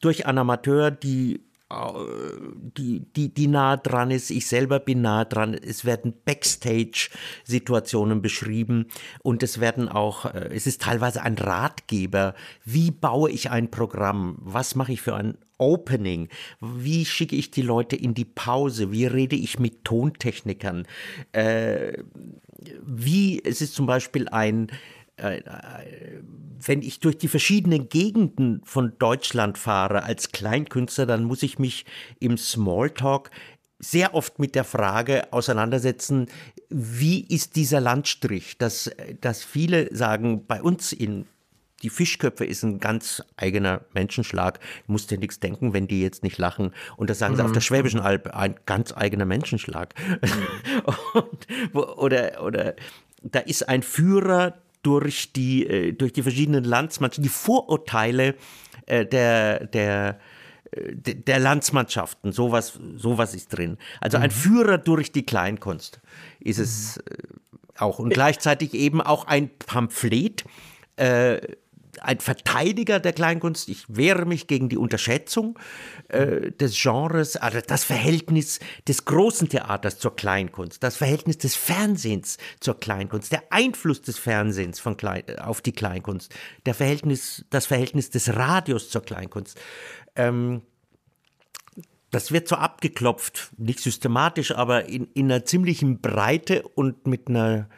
durch einen Amateur, die die, die, die nah dran ist. Ich selber bin nah dran. Es werden Backstage-Situationen beschrieben und es werden auch, äh, es ist teilweise ein Ratgeber. Wie baue ich ein Programm? Was mache ich für ein Opening? Wie schicke ich die Leute in die Pause? Wie rede ich mit Tontechnikern? Äh, wie, es ist zum Beispiel ein, äh, wenn ich durch die verschiedenen Gegenden von Deutschland fahre als Kleinkünstler, dann muss ich mich im Smalltalk sehr oft mit der Frage auseinandersetzen, wie ist dieser Landstrich? Dass, dass viele sagen, bei uns in die Fischköpfe ist ein ganz eigener Menschenschlag. Du musst dir nichts denken, wenn die jetzt nicht lachen. Und das sagen mhm. sie auf der mhm. Schwäbischen Alb, ein ganz eigener Menschenschlag. Mhm. Und, oder, oder da ist ein Führer, durch die, äh, durch die verschiedenen Landsmannschaften, die Vorurteile äh, der, der, äh, der Landsmannschaften, sowas, sowas ist drin. Also ein mhm. Führer durch die Kleinkunst ist es. auch und gleichzeitig eben auch ein Pamphlet, äh, ein Verteidiger der Kleinkunst. Ich wehre mich gegen die Unterschätzung äh, des Genres, also das Verhältnis des großen Theaters zur Kleinkunst, das Verhältnis des Fernsehens zur Kleinkunst, der Einfluss des Fernsehens von Klein, auf die Kleinkunst, der Verhältnis, das Verhältnis des Radios zur Kleinkunst. Ähm, das wird so abgeklopft, nicht systematisch, aber in, in einer ziemlichen Breite und mit einer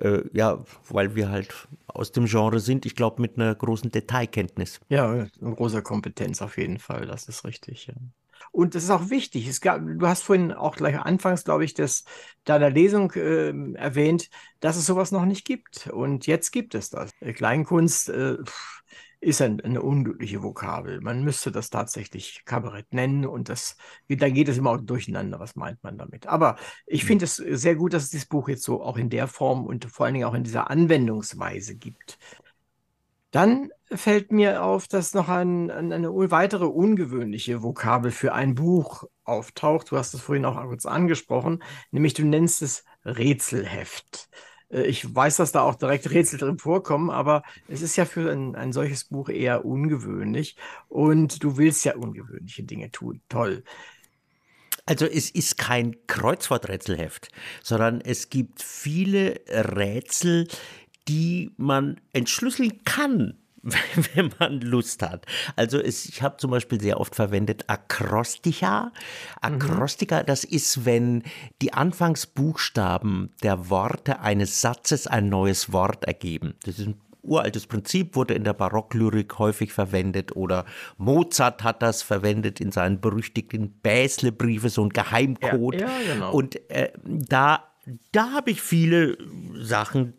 äh, ja, weil wir halt aus dem Genre sind, ich glaube, mit einer großen Detailkenntnis. Ja, eine große Kompetenz auf jeden Fall, das ist richtig. Ja. Und das ist auch wichtig. Es gab, du hast vorhin auch gleich anfangs, glaube ich, das, deiner Lesung äh, erwähnt, dass es sowas noch nicht gibt. Und jetzt gibt es das. Kleinkunst, äh, ist ein, eine unglückliche Vokabel. Man müsste das tatsächlich Kabarett nennen und das, da geht es immer auch durcheinander, was meint man damit. Aber ich hm. finde es sehr gut, dass es dieses Buch jetzt so auch in der Form und vor allen Dingen auch in dieser Anwendungsweise gibt. Dann fällt mir auf, dass noch ein, eine weitere ungewöhnliche Vokabel für ein Buch auftaucht. Du hast es vorhin auch kurz angesprochen, nämlich du nennst es Rätselheft. Äh, ich weiß, dass da auch direkt Rätsel drin vorkommen, aber es ist ja für ein, ein solches Buch eher ungewöhnlich und du willst ja ungewöhnliche Dinge tun. Toll. Also es ist kein Kreuzworträtselheft, sondern es gibt viele Rätsel, die man entschlüsseln kann. wenn man Lust hat. Also es, ich habe zum Beispiel sehr oft verwendet Akrostika. Akrostika, mhm. das ist, wenn die Anfangsbuchstaben der Worte eines Satzes ein neues Wort ergeben. Das ist ein uraltes Prinzip, wurde in der Barocklyrik häufig verwendet oder Mozart hat das verwendet in seinen berüchtigten Bäsle-Briefe, so ein Geheimcode. Ja, ja, genau. Und äh, da, da habe ich viele Sachen,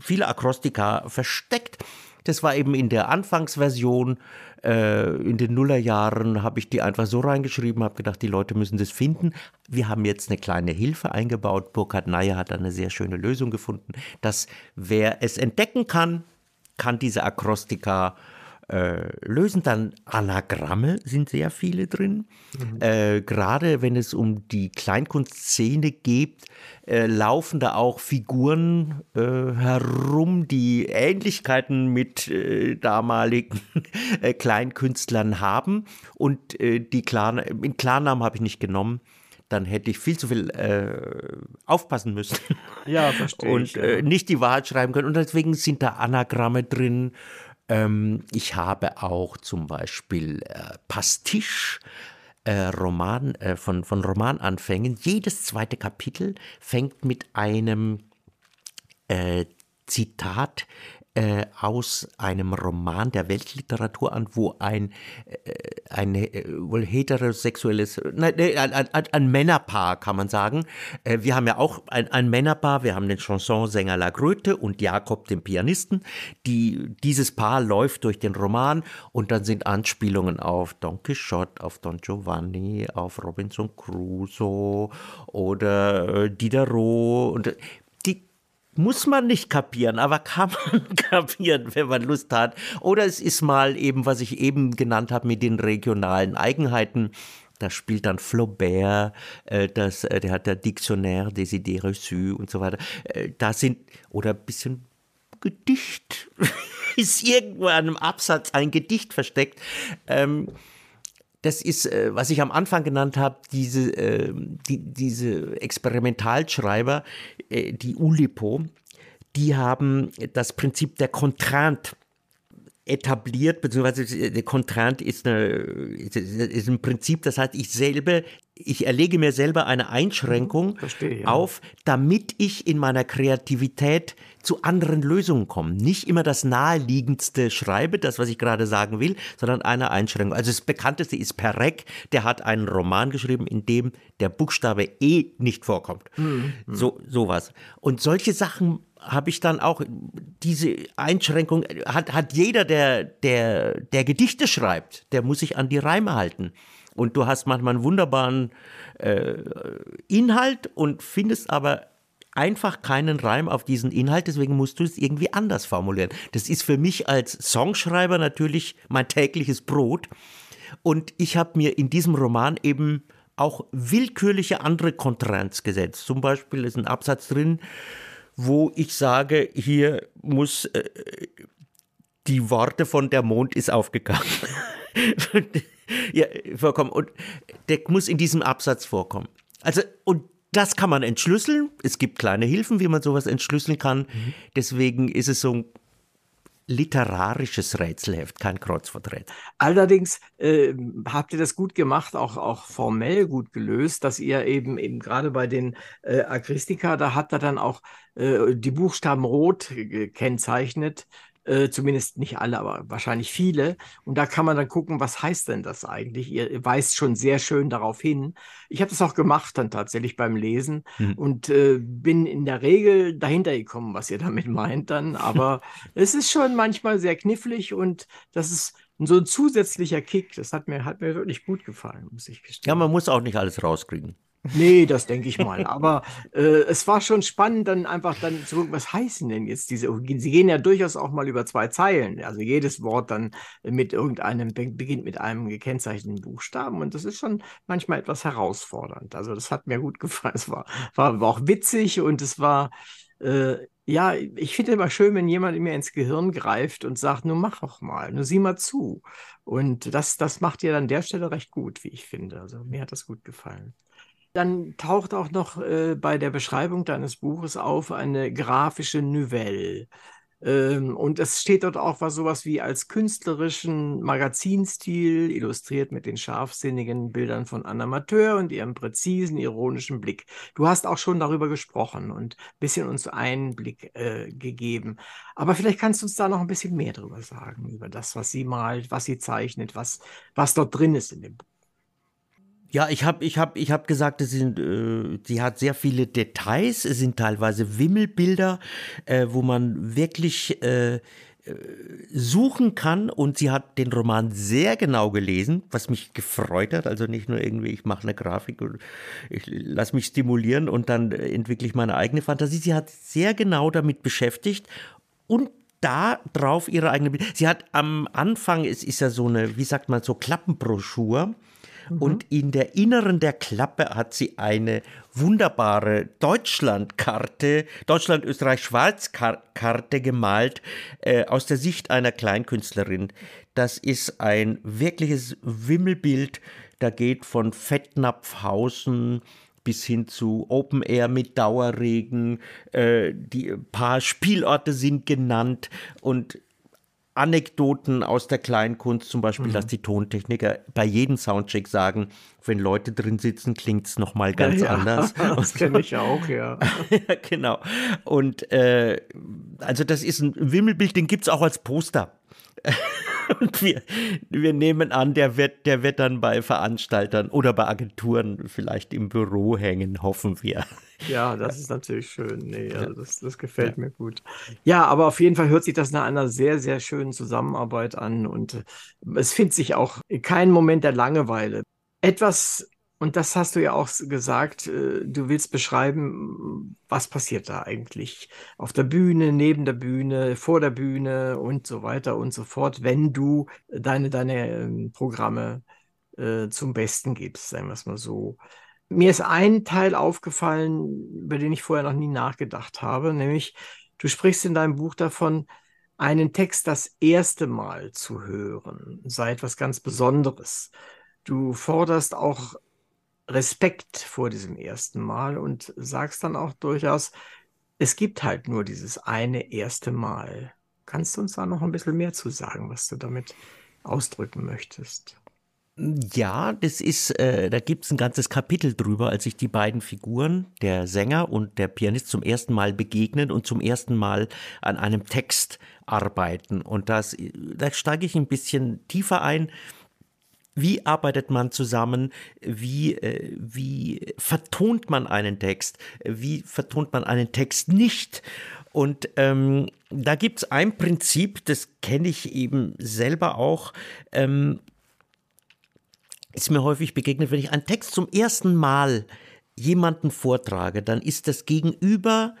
viele Akrostika versteckt. Das war eben in der Anfangsversion. Äh, in den Nullerjahren habe ich die einfach so reingeschrieben, habe gedacht, die Leute müssen das finden. Wir haben jetzt eine kleine Hilfe eingebaut. Burkhard Neier hat eine sehr schöne Lösung gefunden, dass wer es entdecken kann, kann diese Akrostika äh, lösen. Dann Anagramme sind sehr viele drin. Mhm. Äh, Gerade wenn es um die Kleinkunstszene geht, äh, laufen da auch Figuren äh, herum, die Ähnlichkeiten mit äh, damaligen äh, Kleinkünstlern haben. Und die Klar in Klarnamen habe ich nicht genommen dann hätte ich viel zu viel äh, aufpassen müssen. Ja, verstehe. Und ich, ja. nicht die Wahrheit schreiben können. Und deswegen sind da Anagramme drin, ähm, ich habe auch zum Beispiel äh, Pastiche. Äh, Roman, äh, von, von Romananfängen. Jedes zweite Kapitel fängt mit einem äh, Zitat äh, aus einem Roman der Weltliteratur an, wo ein, äh, ein äh, wohl heterosexuelles, nein, ein, ein, ein, Männerpaar, kann man sagen. Äh, wir haben ja auch ein, ein Männerpaar, wir haben den Chansonsänger La Gröte und Jakob, den Pianisten. Die, dieses Paar läuft durch den Roman und dann sind Anspielungen auf Don Quixote, auf Don Giovanni, auf Robinson Crusoe oder äh, Diderot und muss man nicht kapieren, aber kann man kapieren, wenn man Lust hat. Oder es ist mal eben, was ich eben genannt habe, mit den regionalen Eigenheiten. Da spielt dann Flaubert, äh, das, äh, der hat der Dictionnaire des Idées reçues und so weiter. Äh, da sind, oder ein bisschen Gedicht, ist irgendwo an einem Absatz ein Gedicht versteckt. Ähm, das ist, äh, was ich am Anfang genannt habe, diese, äh, die, diese Experimentalschreiber, äh, die Ulipo, die haben das Prinzip der Contrainte etabliert, beziehungsweise der Contrainte ist, eine, ist ein Prinzip, das heißt, ich selber, ich erlege mir selber eine Einschränkung mhm, Verstehe, ja. auf, damit ich in meiner Kreativität zu anderen Lösungen komme. Nicht immer das naheliegendste schreibe, das, was ich gerade sagen will, sondern eine Einschränkung. Also das bekannteste ist Perec, der hat einen Roman geschrieben, in dem der Buchstabe E nicht vorkommt. Mhm. So, sowas. Und solche Sachen habe ich dann auch diese Einschränkung, hat, hat jeder, der, der, der Gedichte schreibt, der muss sich an die Reime halten. Und du hast manchmal einen wunderbaren äh, Inhalt und findest aber einfach keinen Reim auf diesen Inhalt, deswegen musst du es irgendwie anders formulieren. Das ist für mich als Songschreiber natürlich mein tägliches Brot. Und ich habe mir in diesem Roman eben auch willkürliche andere Kontrants gesetzt. Zum Beispiel ist ein Absatz drin, wo ich sage, hier muss äh, die Worte von der Mond ist aufgegangen. ja, vorkommen. Und der muss in diesem Absatz vorkommen. Also, und das kann man entschlüsseln. Es gibt kleine Hilfen, wie man sowas entschlüsseln kann. Deswegen ist es so ein literarisches Rätselheft, kein Kreuzworträtsel. Allerdings äh, habt ihr das gut gemacht, auch, auch formell gut gelöst, dass ihr eben eben gerade bei den äh, Agristika, da habt ihr dann auch äh, die Buchstaben rot gekennzeichnet äh, zumindest nicht alle, aber wahrscheinlich viele. Und da kann man dann gucken, was heißt denn das eigentlich? Ihr weist schon sehr schön darauf hin. Ich habe das auch gemacht dann tatsächlich beim Lesen hm. und äh, bin in der Regel dahinter gekommen, was ihr damit meint dann. Aber es ist schon manchmal sehr knifflig und das ist so ein zusätzlicher Kick. Das hat mir, hat mir wirklich gut gefallen, muss ich gestehen. Ja, man muss auch nicht alles rauskriegen. Nee, das denke ich mal. Aber äh, es war schon spannend, dann einfach dann zu gucken, was heißen denn jetzt diese. Sie gehen ja durchaus auch mal über zwei Zeilen. Also jedes Wort dann mit irgendeinem, beginnt mit einem gekennzeichneten Buchstaben. Und das ist schon manchmal etwas herausfordernd. Also das hat mir gut gefallen. Es war, war, war auch witzig und es war. Äh, ja, ich finde immer schön, wenn jemand mir ins Gehirn greift und sagt, nur mach doch mal, nur sieh mal zu. Und das, das macht ihr an der Stelle recht gut, wie ich finde. Also mir hat das gut gefallen. Dann taucht auch noch äh, bei der Beschreibung deines Buches auf eine grafische Nouvelle. Ähm, und es steht dort auch was sowas wie als künstlerischen Magazinstil, illustriert mit den scharfsinnigen Bildern von Anna Mateur und ihrem präzisen, ironischen Blick. Du hast auch schon darüber gesprochen und ein bisschen uns Einblick äh, gegeben. Aber vielleicht kannst du uns da noch ein bisschen mehr darüber sagen, über das, was sie malt, was sie zeichnet, was, was dort drin ist in dem Buch. Ja, ich habe ich hab, ich hab gesagt, es sind, äh, sie hat sehr viele Details, es sind teilweise Wimmelbilder, äh, wo man wirklich äh, äh, suchen kann und sie hat den Roman sehr genau gelesen, was mich gefreut hat. Also nicht nur irgendwie, ich mache eine Grafik und ich lasse mich stimulieren und dann entwickle ich meine eigene Fantasie. Sie hat sehr genau damit beschäftigt und da drauf ihre eigene Bilder. Sie hat am Anfang, es ist ja so eine, wie sagt man, so Klappenbroschur Mhm. Und in der Inneren der Klappe hat sie eine wunderbare Deutschlandkarte, Deutschland-Österreich-Schweiz-Karte gemalt äh, aus der Sicht einer Kleinkünstlerin. Das ist ein wirkliches Wimmelbild. Da geht von Fettnapfhausen bis hin zu Open Air mit Dauerregen. Äh, die paar Spielorte sind genannt und Anekdoten aus der Kleinkunst, zum Beispiel, mhm. dass die Tontechniker bei jedem Soundcheck sagen, wenn Leute drin sitzen, klingt es nochmal ganz ja, anders. Das kenne ich auch, ja. ja genau. Und äh, also das ist ein Wimmelbild, den gibt es auch als Poster. Und wir, wir nehmen an, der wird, der wird dann bei Veranstaltern oder bei Agenturen vielleicht im Büro hängen, hoffen wir. Ja, das ist natürlich schön. Nee, also das, das gefällt ja. mir gut. Ja, aber auf jeden Fall hört sich das nach einer sehr, sehr schönen Zusammenarbeit an und äh, es findet sich auch kein Moment der Langeweile. Etwas und das hast du ja auch gesagt, äh, du willst beschreiben, was passiert da eigentlich auf der Bühne, neben der Bühne, vor der Bühne und so weiter und so fort, wenn du deine, deine ähm, Programme äh, zum Besten gibst, sagen wir es mal so. Mir ist ein Teil aufgefallen, über den ich vorher noch nie nachgedacht habe, nämlich du sprichst in deinem Buch davon, einen Text das erste Mal zu hören, sei etwas ganz Besonderes. Du forderst auch Respekt vor diesem ersten Mal und sagst dann auch durchaus, es gibt halt nur dieses eine erste Mal. Kannst du uns da noch ein bisschen mehr zu sagen, was du damit ausdrücken möchtest? Ja, das ist, äh, da gibt es ein ganzes Kapitel drüber, als sich die beiden Figuren, der Sänger und der Pianist, zum ersten Mal begegnen und zum ersten Mal an einem Text arbeiten. Und das, da steige ich ein bisschen tiefer ein wie arbeitet man zusammen? Wie, äh, wie vertont man einen Text? Wie vertont man einen Text nicht? Und ähm, da gibt es ein Prinzip, das kenne ich eben selber auch. Ähm, ist mir häufig begegnet, wenn ich einen Text zum ersten Mal jemanden vortrage, dann ist das Gegenüber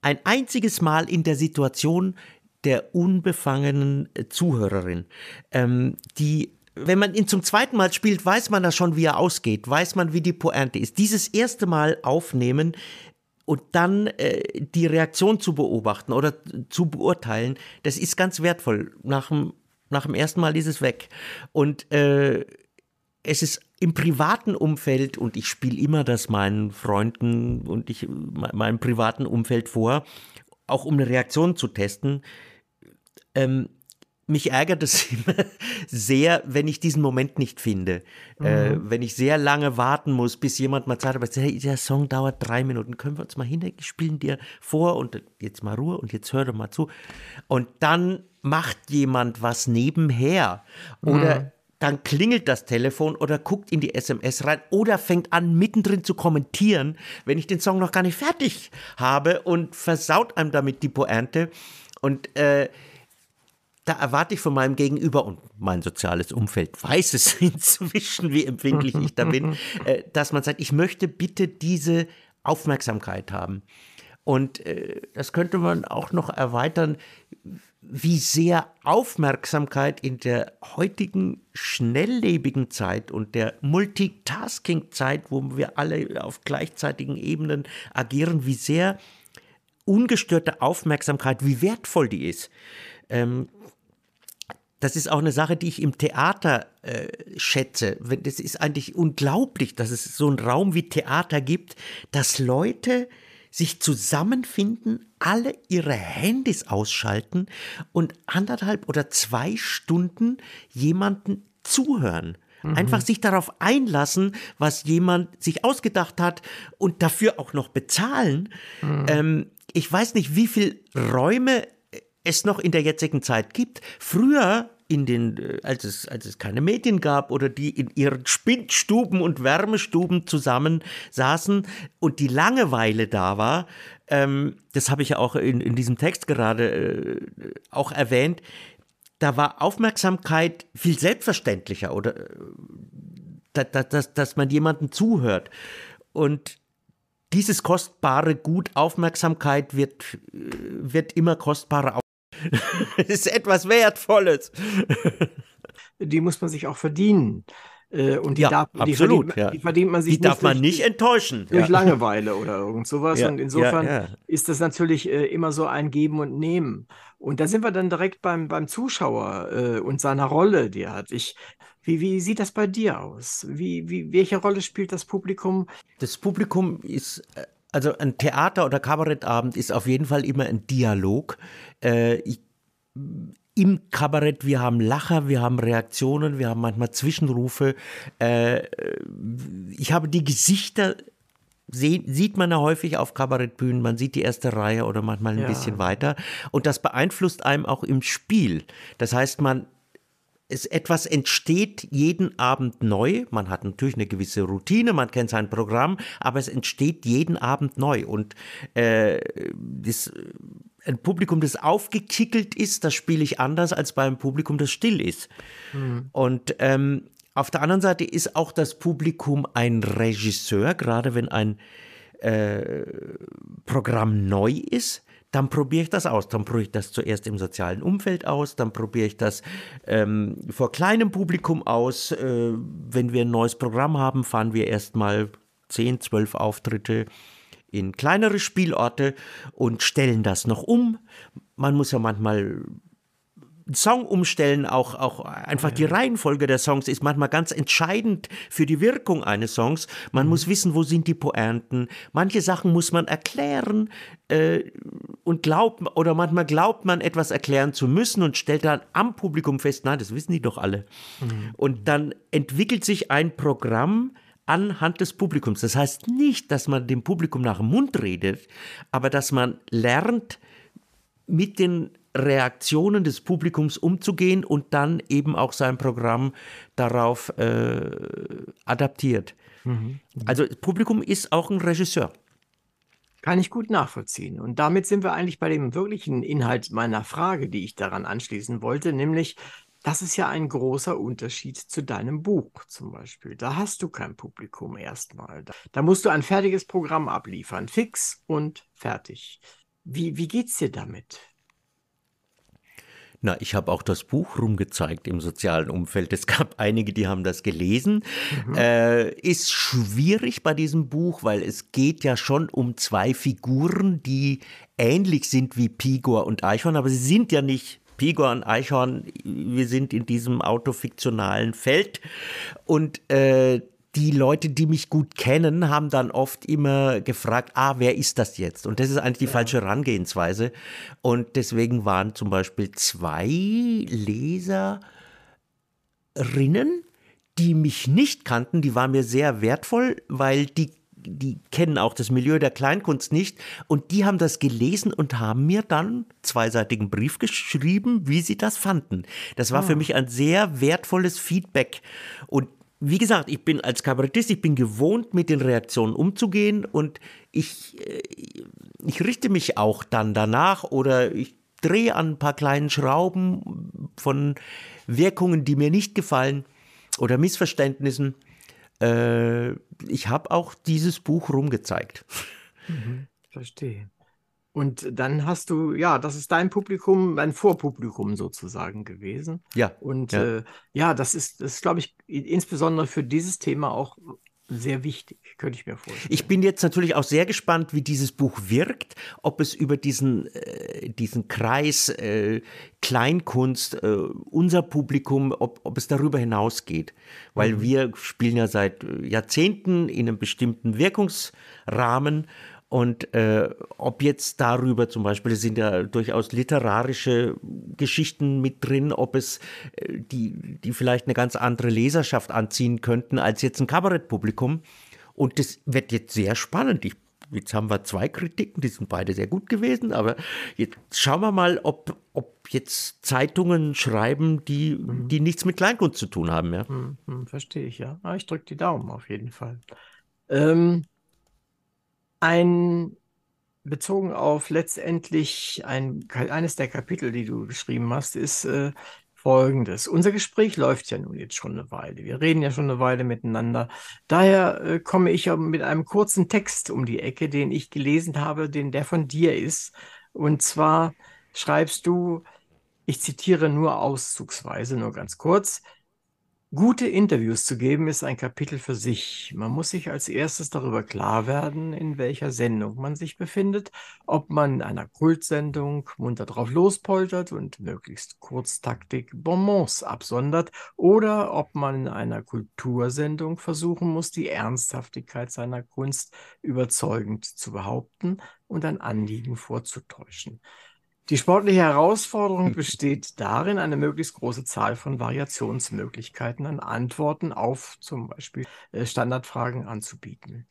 ein einziges Mal in der Situation der unbefangenen Zuhörerin, ähm, die wenn man ihn zum zweiten Mal spielt, weiß man da schon, wie er ausgeht, weiß man, wie die Pointe ist. Dieses erste Mal aufnehmen und dann äh, die Reaktion zu beobachten oder zu beurteilen, das ist ganz wertvoll. Nach dem, nach dem ersten Mal ist es weg. Und äh, es ist im privaten Umfeld, und ich spiele immer das meinen Freunden und ich meinem privaten Umfeld vor, auch um eine Reaktion zu testen, ähm, mich ärgert es immer sehr, wenn ich diesen Moment nicht finde. Äh, mhm. Äh, wenn ich sehr lange warten muss, bis jemand mal sagt, aber hey, der Song dauert drei Minuten, können wir uns mal hinlegen, spielen dir vor und jetzt mal Ruhe und jetzt hör doch mal zu. Und dann macht jemand was nebenher oder mhm. dann klingelt das Telefon oder guckt in die SMS rein oder fängt an mittendrin zu kommentieren, wenn ich den Song noch gar nicht fertig habe und versaut einem damit die Pointe. Und äh, da erwarte ich von meinem Gegenüber und mein soziales Umfeld weiß es inzwischen, wie empfindlich ich da bin, äh, dass man sagt, ich möchte bitte diese Aufmerksamkeit haben. Und äh, das könnte man auch noch erweitern, wie sehr Aufmerksamkeit in der heutigen schnelllebigen Zeit und der Multitasking-Zeit, wo wir alle auf gleichzeitigen Ebenen agieren, wie sehr ungestörte Aufmerksamkeit, wie wertvoll die ist. Ähm, das ist auch eine Sache, die ich im Theater äh, schätze. Das ist eigentlich unglaublich, dass es so einen Raum wie Theater gibt, dass Leute sich zusammenfinden, alle ihre Handys ausschalten und anderthalb oder zwei Stunden jemanden zuhören. Mhm. Einfach sich darauf einlassen, was jemand sich ausgedacht hat und dafür auch noch bezahlen. Mhm. Ähm, ich weiß nicht, wie viele Räume es noch in der jetzigen Zeit gibt. Früher in den, äh, als es, als es keine Medien gab oder die in ihren Spindstuben und Wärmestuben zusammen saßen und die Langeweile da war, ähm, das habe ich ja auch in, in diesem Text gerade äh, auch erwähnt, da war Aufmerksamkeit viel selbstverständlicher oder äh, dass, dass, dass man jemandem zuhört. Und dieses kostbare Gut Aufmerksamkeit wird, äh, wird immer kostbarer das ist etwas Wertvolles. Die muss man sich auch verdienen. Äh, und die, ja, darf, absolut, die, verdient, ja. die verdient man sich die darf man nicht enttäuschen. Durch ja. Langeweile oder irgend sowas. und insofern ist das natürlich äh, immer so ein Geben und Nehmen. Und da sind wir dann direkt beim, beim Zuschauer äh, und seiner Rolle, die er hat. Ich, wie, wie sieht das bei dir aus? Wie, wie, welche Rolle spielt das Publikum? Das Publikum ist also ein Theater- oder Kabarettabend ist auf jeden Fall immer ein Dialog. Äh, ich, Im Kabarett, wir haben Lacher, wir haben Reaktionen, wir haben manchmal Zwischenrufe. Äh, ich habe die Gesichter Sie, sieht man ja häufig auf Kabarettbühnen, man sieht die erste Reihe oder manchmal ein ja. bisschen weiter. Und das beeinflusst einem auch im Spiel. Das heißt, man es etwas entsteht jeden Abend neu. Man hat natürlich eine gewisse Routine, man kennt sein Programm, aber es entsteht jeden Abend neu. Und äh, das, ein Publikum, das aufgekickelt ist, das spiele ich anders als bei einem Publikum, das still ist. Mhm. Und ähm, auf der anderen Seite ist auch das Publikum ein Regisseur, gerade wenn ein äh, Programm neu ist dann probiere ich das aus. Dann probiere ich das zuerst im sozialen Umfeld aus, dann probiere ich das ähm, vor kleinem Publikum aus. Äh, wenn wir ein neues Programm haben, fahren wir erstmal 10, 12 Auftritte in kleinere Spielorte und stellen das noch um. Man muss ja manchmal Song umstellen, auch, auch einfach die Reihenfolge der Songs ist manchmal ganz entscheidend für die Wirkung eines Songs. Man mhm. muss wissen, wo sind die Pointen. Manche Sachen muss man erklären äh, und glaubt, oder manchmal glaubt man, etwas erklären zu müssen und stellt dann am Publikum fest, nein, das wissen die doch alle. Mhm. Und dann entwickelt sich ein Programm, anhand des Publikums. Das heißt nicht, dass man dem Publikum nach dem Mund redet, aber dass man lernt, mit den Reaktionen des Publikums umzugehen und dann eben auch sein Programm darauf äh, adaptiert. Mhm. Also das Publikum ist auch ein Regisseur. Kann ich gut nachvollziehen. Und damit sind wir eigentlich bei dem wirklichen Inhalt meiner Frage, die ich daran anschließen wollte, nämlich, das ist ja ein großer Unterschied zu deinem Buch zum Beispiel. Da hast du kein Publikum erstmal. Da, da musst du ein fertiges Programm abliefern, fix und fertig. Wie, wie geht's dir damit? Na, ich habe auch das Buch rumgezeigt im sozialen Umfeld. Es gab einige, die haben das gelesen. Mhm. Äh, ist schwierig bei diesem Buch, weil es geht ja schon um zwei Figuren, die ähnlich sind wie Pigor und Eichhorn, aber sie sind ja nicht Pigor und Eichhorn. Wir sind in diesem autofiktionalen Feld und äh, die Leute, die mich gut kennen, haben dann oft immer gefragt, ah, wer ist das jetzt? Und das ist eigentlich die ja. falsche Herangehensweise. Und deswegen waren zum Beispiel zwei Leserinnen, die mich nicht kannten, die waren mir sehr wertvoll, weil die die kennen auch das Milieu der Kleinkunst nicht und die haben das gelesen und haben mir dann zweiseitigen Brief geschrieben, wie sie das fanden. Das war oh. für mich ein sehr wertvolles Feedback und wie gesagt, ich bin als Kabarettist, ich bin gewohnt, mit den Reaktionen umzugehen und ich, äh, ich richte mich auch dann danach oder ich drehe an ein paar kleinen Schrauben von Wirkungen, die mir nicht gefallen oder Missverständnissen. Äh, ich habe auch dieses Buch rumgezeigt. Mhm, verstehe. Und dann hast du, ja, das ist dein Publikum, dein Vorpublikum sozusagen gewesen. Ja. Und ja, äh, ja das ist, das ist, glaube ich, insbesondere für dieses Thema auch sehr wichtig, könnte ich mir vorstellen. Ich bin jetzt natürlich auch sehr gespannt, wie dieses Buch wirkt, ob es über diesen, äh, diesen Kreis äh, Kleinkunst, äh, unser Publikum, ob, ob es darüber hinausgeht. Weil mhm. wir spielen ja seit Jahrzehnten in einem bestimmten Wirkungsrahmen und äh, ob jetzt darüber zum Beispiel, es sind ja durchaus literarische Geschichten mit drin, ob es äh, die, die vielleicht eine ganz andere Leserschaft anziehen könnten als jetzt ein Kabarettpublikum. Und das wird jetzt sehr spannend. Ich, jetzt haben wir zwei Kritiken, die sind beide sehr gut gewesen, aber jetzt schauen wir mal, ob, ob jetzt Zeitungen schreiben, die, mhm. die nichts mit Kleinkunst zu tun haben. Ja? Mhm, mhm verstehe ich, ja. Ah, ich drücke die Daumen auf jeden Fall. Ähm, ein bezogen auf letztendlich ein, eines der Kapitel, die du geschrieben hast, ist äh, folgendes. Unser Gespräch läuft ja nun jetzt schon eine Weile. Wir reden ja schon eine Weile miteinander. Daher äh, komme ich mit einem kurzen Text um die Ecke, den ich gelesen habe, den der von dir ist. Und zwar schreibst du, ich zitiere nur auszugsweise, nur ganz kurz, Gute Interviews zu geben ist ein Kapitel für sich. Man muss sich als erstes darüber klar werden, in welcher Sendung man sich befindet, ob man in einer Kultsendung munter drauf lospoltert und möglichst Kurztaktik Bonbons absondert oder ob man in einer Kultursendung versuchen muss, die Ernsthaftigkeit seiner Kunst überzeugend zu behaupten und ein Anliegen vorzutäuschen. Die sportliche Herausforderung besteht darin, eine möglichst große Zahl von Variationsmöglichkeiten an Antworten auf zum Beispiel äh, Standardfragen anzubieten.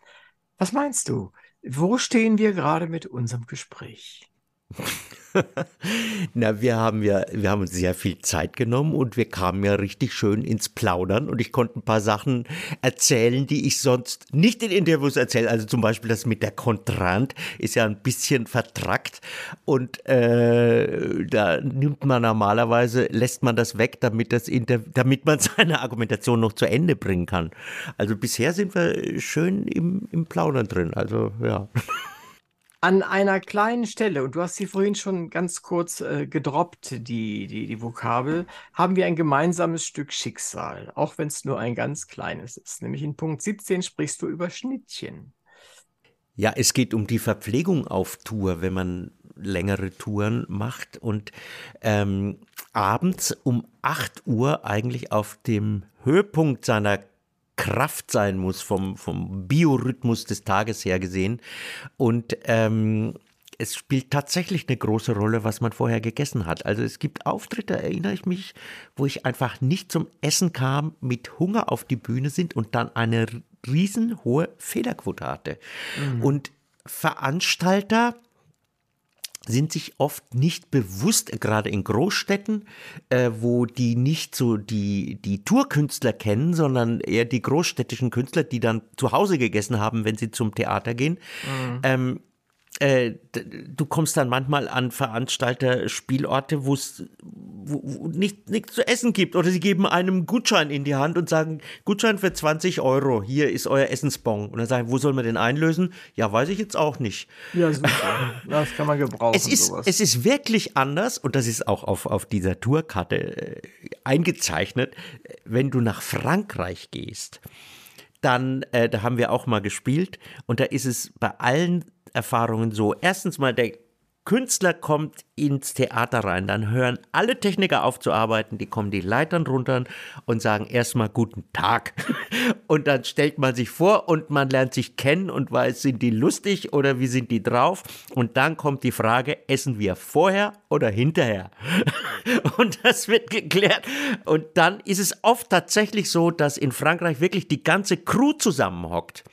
Was meinst du? Wo stehen wir gerade mit unserem Gespräch? Na, wir haben ja, wir haben uns sehr viel Zeit genommen und wir kamen ja richtig schön ins Plaudern und ich konnte ein paar Sachen erzählen, die ich sonst nicht in Interviews erzähle. Also zum Beispiel das mit der Kontrant ist ja ein bisschen vertrackt und äh, da nimmt man normalerweise, lässt man das weg, damit das Inter damit man seine Argumentation noch zu Ende bringen kann. Also bisher sind wir schön im, im Plaudern drin. Also ja. An einer kleinen Stelle, und du hast sie vorhin schon ganz kurz äh, gedroppt, die, die, die Vokabel, haben wir ein gemeinsames Stück Schicksal, auch wenn es nur ein ganz kleines ist. Nämlich in Punkt 17 sprichst du über Schnittchen. Ja, es geht um die Verpflegung auf Tour, wenn man längere Touren macht und ähm, abends um 8 Uhr eigentlich auf dem Höhepunkt seiner Kraft sein muss, vom, vom Biorhythmus des Tages her gesehen. Und ähm, es spielt tatsächlich eine große Rolle, was man vorher gegessen hat. Also es gibt Auftritte, erinnere ich mich, wo ich einfach nicht zum Essen kam, mit Hunger auf die Bühne sind und dann eine riesenhohe Fehlerquote hatte. Mhm. Und Veranstalter sind sich oft nicht bewusst, gerade in Großstädten, äh, wo die nicht so die, die Tourkünstler kennen, sondern eher die großstädtischen Künstler, die dann zu Hause gegessen haben, wenn sie zum Theater gehen. Mhm. Ähm, äh, du kommst dann manchmal an Veranstalter Spielorte, wo wo nicht, nichts zu essen gibt. Oder sie geben einem Gutschein in die Hand und sagen, Gutschein für 20 Euro, hier ist euer Essensbon. Und dann sagen, wo soll man den einlösen? Ja, weiß ich jetzt auch nicht. Ja, super. Das kann man gebrauchen. Es ist, sowas. es ist wirklich anders und das ist auch auf, auf dieser Tourkarte äh, eingezeichnet, wenn du nach Frankreich gehst dann, äh, da haben wir auch mal gespielt und da ist es bei allen Erfahrungen so. Erstens mal, der Künstler kommt ins Theater rein, dann hören alle Techniker auf zu arbeiten, die kommen die Leitern runter und sagen erstmal guten Tag. Und dann stellt man sich vor und man lernt sich kennen und weiß, sind die lustig oder wie sind die drauf? Und dann kommt die Frage, essen wir vorher oder hinterher? Und das wird geklärt. Und dann ist es oft tatsächlich so, dass in Frankreich wirklich die ganze Crew zusammenhockt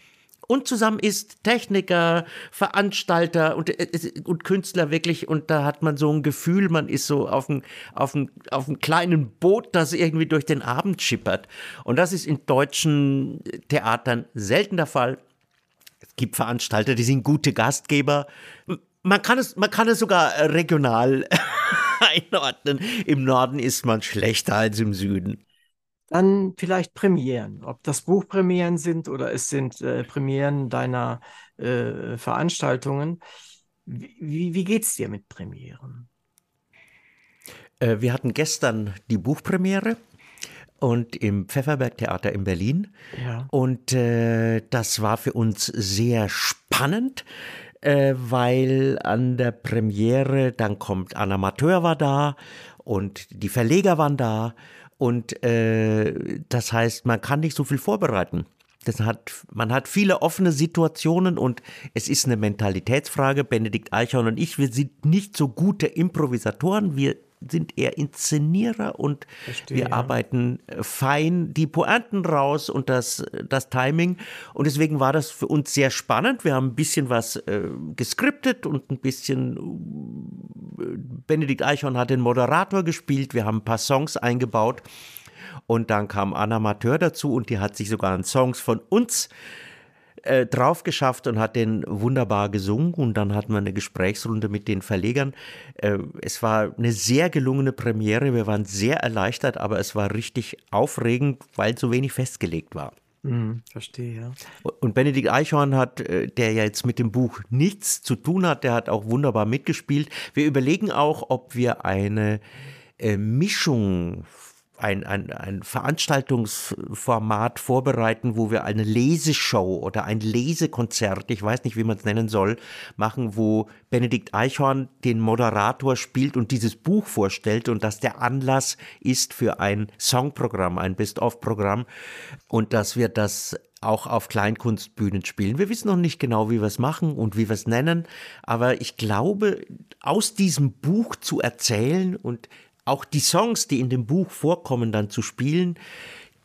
und zusammen ist Techniker, Veranstalter und, äh, und Künstler wirklich und da hat man so ein Gefühl, man ist so auf einem auf einem, auf einem kleinen Boot, das irgendwie durch den Abend schippert und das ist in deutschen Theatern selten der Fall. Es gibt Veranstalter, die sind gute Gastgeber. Man kann es, man kann es sogar regional einordnen. Im Norden ist man schlechter als im Süden. Dann vielleicht Premieren. Ob das Buchpremieren sind oder es sind äh, Premieren deiner äh, Veranstaltungen. Wie, wie geht es dir mit Premieren? Äh, wir hatten gestern die Buchpremiere und im Pfefferberg Theater in Berlin. Ja. Und äh, das war für uns sehr spannend, äh, weil an der Premiere dann kommt Anna Amateur war da und die Verleger waren da und äh, das heißt, man kann nicht so viel vorbereiten. Das hat, man hat viele offene Situationen und es ist eine Mentalitätsfrage. Benedikt Eichhorn und ich, wir sind nicht so gute Improvisatoren. Wir sind eher Inszenierer und Verstehe, wir ja. arbeiten äh, fein die Pointen raus und das, das Timing. Und deswegen war das für uns sehr spannend. Wir haben ein bisschen was äh, geskriptet und ein bisschen äh, Benedikt Eichhorn hat den Moderator gespielt. Wir haben ein paar Songs eingebaut. Und dann kam Anna Mateur dazu und die hat sich sogar an Songs von uns äh, drauf geschafft und hat den wunderbar gesungen. Und dann hatten wir eine Gesprächsrunde mit den Verlegern. Äh, es war eine sehr gelungene Premiere. Wir waren sehr erleichtert, aber es war richtig aufregend, weil so wenig festgelegt war. Hm, verstehe, ja. Und Benedikt Eichhorn hat, äh, der ja jetzt mit dem Buch nichts zu tun hat, der hat auch wunderbar mitgespielt. Wir überlegen auch, ob wir eine äh, Mischung ein, ein, ein Veranstaltungsformat vorbereiten, wo wir eine Leseshow oder ein Lesekonzert, ich weiß nicht, wie man es nennen soll, machen, wo Benedikt Eichhorn den Moderator spielt und dieses Buch vorstellt und dass der Anlass ist für ein Songprogramm, ein Best-of-Programm und dass wir das auch auf Kleinkunstbühnen spielen. Wir wissen noch nicht genau, wie wir es machen und wie wir es nennen, aber ich glaube, aus diesem Buch zu erzählen und auch die Songs, die in dem Buch vorkommen, dann zu spielen,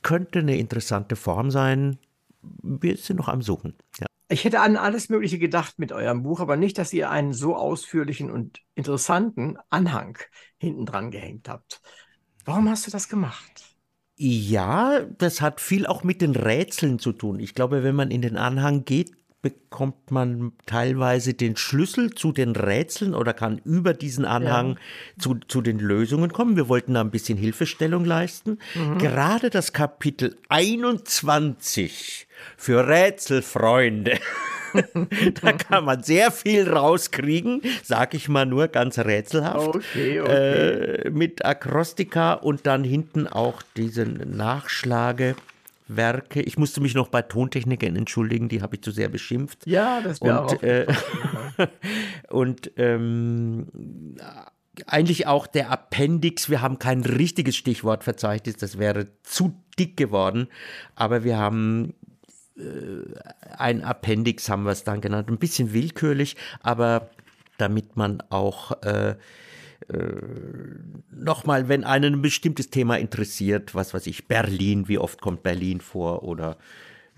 könnte eine interessante Form sein. Wir sind noch am Suchen. Ja. Ich hätte an alles Mögliche gedacht mit eurem Buch, aber nicht, dass ihr einen so ausführlichen und interessanten Anhang hinten dran gehängt habt. Warum hast du das gemacht? Ja, das hat viel auch mit den Rätseln zu tun. Ich glaube, wenn man in den Anhang geht, bekommt man teilweise den Schlüssel zu den Rätseln oder kann über diesen Anhang ja. zu, zu den Lösungen kommen. Wir wollten da ein bisschen Hilfestellung leisten. Mhm. Gerade das Kapitel 21 für Rätselfreunde. da kann man sehr viel rauskriegen, sag ich mal nur ganz rätselhaft. Okay, okay. Äh, mit Akrostika und dann hinten auch diesen Nachschlage. Werke. Ich musste mich noch bei Tontechnikern entschuldigen, die habe ich zu sehr beschimpft. Ja, das wäre auch. Äh, und ähm, eigentlich auch der Appendix, wir haben kein richtiges Stichwortverzeichnis, das wäre zu dick geworden, aber wir haben äh, ein Appendix, haben wir es dann genannt, ein bisschen willkürlich, aber damit man auch äh, nochmal, wenn einen ein bestimmtes Thema interessiert, was weiß ich, Berlin, wie oft kommt Berlin vor oder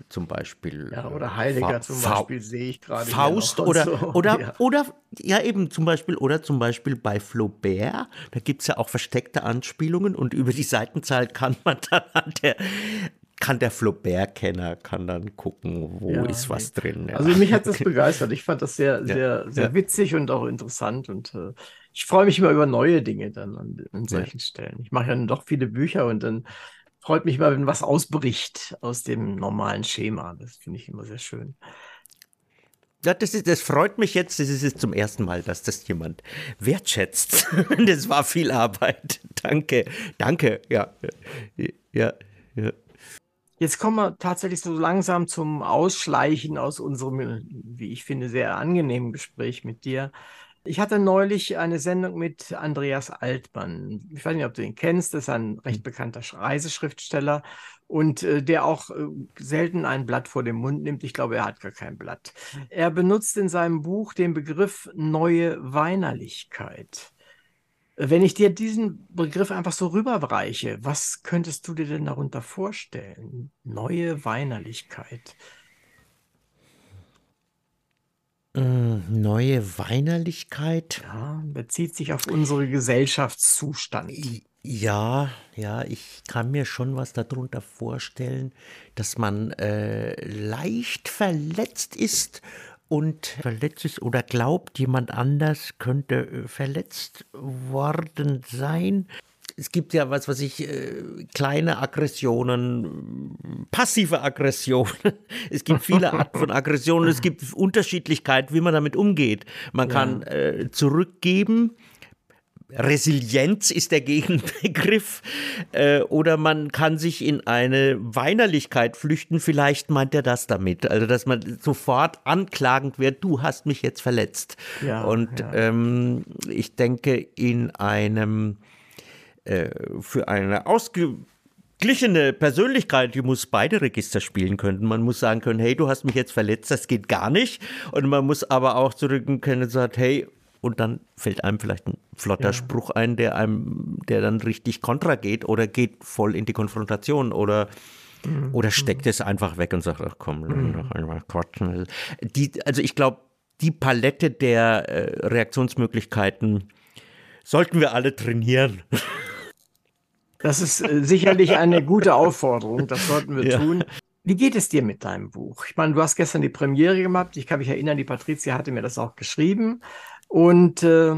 zum Beispiel. Ja, oder Heidegger Fa zum Beispiel sehe ich gerade. Faust oder, so. oder, ja. oder, ja eben zum Beispiel, oder zum Beispiel bei Flaubert, da gibt es ja auch versteckte Anspielungen und über die Seitenzahl kann man dann an der, kann der Flaubert-Kenner kann dann gucken, wo ja, ist was drin. Ja. Also mich hat das begeistert. Ich fand das sehr, sehr, sehr witzig und auch interessant und äh, ich freue mich immer über neue Dinge dann an, an solchen ja. Stellen. Ich mache ja doch viele Bücher und dann freut mich mal, wenn was ausbricht aus dem normalen Schema. Das finde ich immer sehr schön. Ja, das, ist, das freut mich jetzt. Das ist jetzt zum ersten Mal, dass das jemand wertschätzt. Das war viel Arbeit. Danke, danke. Ja, ja, ja. Jetzt kommen wir tatsächlich so langsam zum Ausschleichen aus unserem, wie ich finde, sehr angenehmen Gespräch mit dir. Ich hatte neulich eine Sendung mit Andreas Altmann. Ich weiß nicht, ob du ihn kennst. Das ist ein recht hm. bekannter Reiseschriftsteller und äh, der auch äh, selten ein Blatt vor den Mund nimmt. Ich glaube, er hat gar kein Blatt. Er benutzt in seinem Buch den Begriff neue Weinerlichkeit. Wenn ich dir diesen Begriff einfach so rüberreiche, was könntest du dir denn darunter vorstellen? Neue Weinerlichkeit. Hm, neue Weinerlichkeit? Ja, bezieht sich auf unsere Gesellschaftszustand. Ja, ja, ich kann mir schon was darunter vorstellen, dass man äh, leicht verletzt ist und verletzt ist oder glaubt, jemand anders könnte äh, verletzt worden sein es gibt ja was, was ich, äh, kleine Aggressionen, passive Aggressionen. Es gibt viele Arten von Aggressionen. Es gibt Unterschiedlichkeit, wie man damit umgeht. Man ja. kann äh, zurückgeben. Resilienz ist der Gegenbegriff. Äh, oder man kann sich in eine Weinerlichkeit flüchten. Vielleicht meint er das damit. Also, dass man sofort anklagend wird, du hast mich jetzt verletzt. Ja, Und ja. Ähm, ich denke, in einem äh, für eine ausgeglichene Persönlichkeit, die muss beide Register spielen können. Man muss sagen können, hey, du hast mich jetzt verletzt, das geht gar nicht. Und man muss aber auch zurück können und sagen, hey, und dann fällt einem vielleicht ein flotter ja. Spruch ein, der einem, der dann richtig kontra geht oder geht voll in die Konfrontation oder mhm. oder steckt es einfach weg und sagt, ach komm, mhm. noch einmal quatschen. Die, also ich glaube, die Palette der äh, Reaktionsmöglichkeiten sollten wir alle trainieren. Das ist äh, sicherlich eine gute Aufforderung, das sollten wir ja. tun. Wie geht es dir mit deinem Buch? Ich meine, du hast gestern die Premiere gemacht. Ich kann mich erinnern, die Patricia hatte mir das auch geschrieben. Und äh,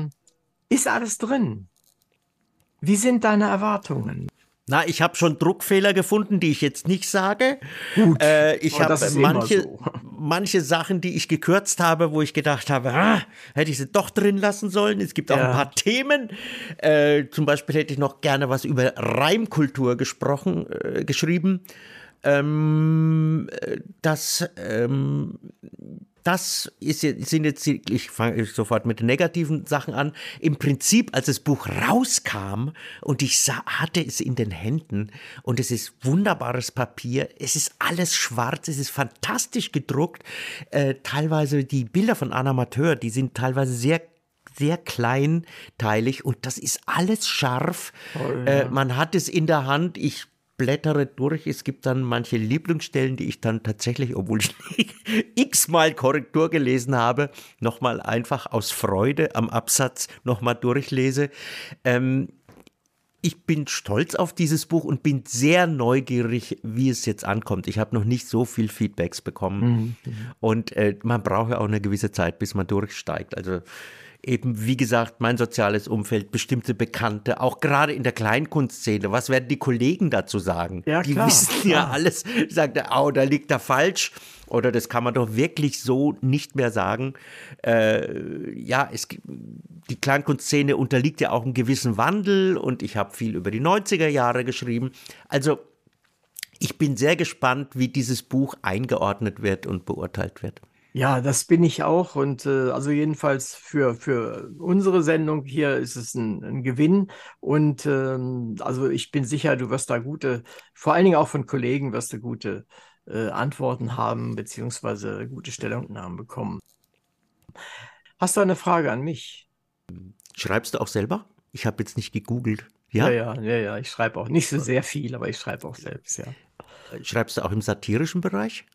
ist alles drin? Wie sind deine Erwartungen? Na, ich habe schon Druckfehler gefunden, die ich jetzt nicht sage. Gut, äh, ich habe manche, so. manche Sachen, die ich gekürzt habe, wo ich gedacht habe, ah, hätte ich sie doch drin lassen sollen. Es gibt auch ja. ein paar Themen. Äh, zum Beispiel hätte ich noch gerne was über Reimkultur gesprochen, äh, geschrieben. Ähm, äh, das ähm, das ist, sind jetzt, ich fange sofort mit den negativen Sachen an. Im Prinzip, als das Buch rauskam und ich sah, hatte es in den Händen und es ist wunderbares Papier, es ist alles schwarz, es ist fantastisch gedruckt. Äh, teilweise die Bilder von Anna Amateur, die sind teilweise sehr sehr kleinteilig und das ist alles scharf. Oh, ja. äh, man hat es in der Hand. Ich blättere durch. Es gibt dann manche Lieblingsstellen, die ich dann tatsächlich, obwohl ich x-mal Korrektur gelesen habe, nochmal einfach aus Freude am Absatz nochmal durchlese. Ähm, ich bin stolz auf dieses Buch und bin sehr neugierig, wie es jetzt ankommt. Ich habe noch nicht so viel Feedbacks bekommen. Mhm. Und äh, man braucht ja auch eine gewisse Zeit, bis man durchsteigt. Also eben, wie gesagt, mein soziales Umfeld, bestimmte Bekannte, auch gerade in der Kleinkunstszene. Was werden die Kollegen dazu sagen? Ja, die klar, wissen ja alles. Sagt er, oh, da liegt er falsch. Oder das kann man doch wirklich so nicht mehr sagen. Äh, ja, es, die Kleinkunstszene unterliegt ja auch einem gewissen Wandel und ich habe viel über die 90er Jahre geschrieben. Also ich bin sehr gespannt, wie dieses Buch eingeordnet wird und beurteilt wird. Ja, das bin ich auch. Und äh, also jedenfalls für, für unsere Sendung hier ist es ein, ein Gewinn. Und ähm, also ich bin sicher, du wirst da gute, vor allen Dingen auch von Kollegen wirst du gute äh, Antworten haben, beziehungsweise gute Stellungnahmen bekommen. Hast du eine Frage an mich? Schreibst du auch selber? Ich habe jetzt nicht gegoogelt. Ja? ja, ja, ja, ja. Ich schreibe auch nicht so sehr viel, aber ich schreibe auch selbst, ja. Schreibst du auch im satirischen Bereich?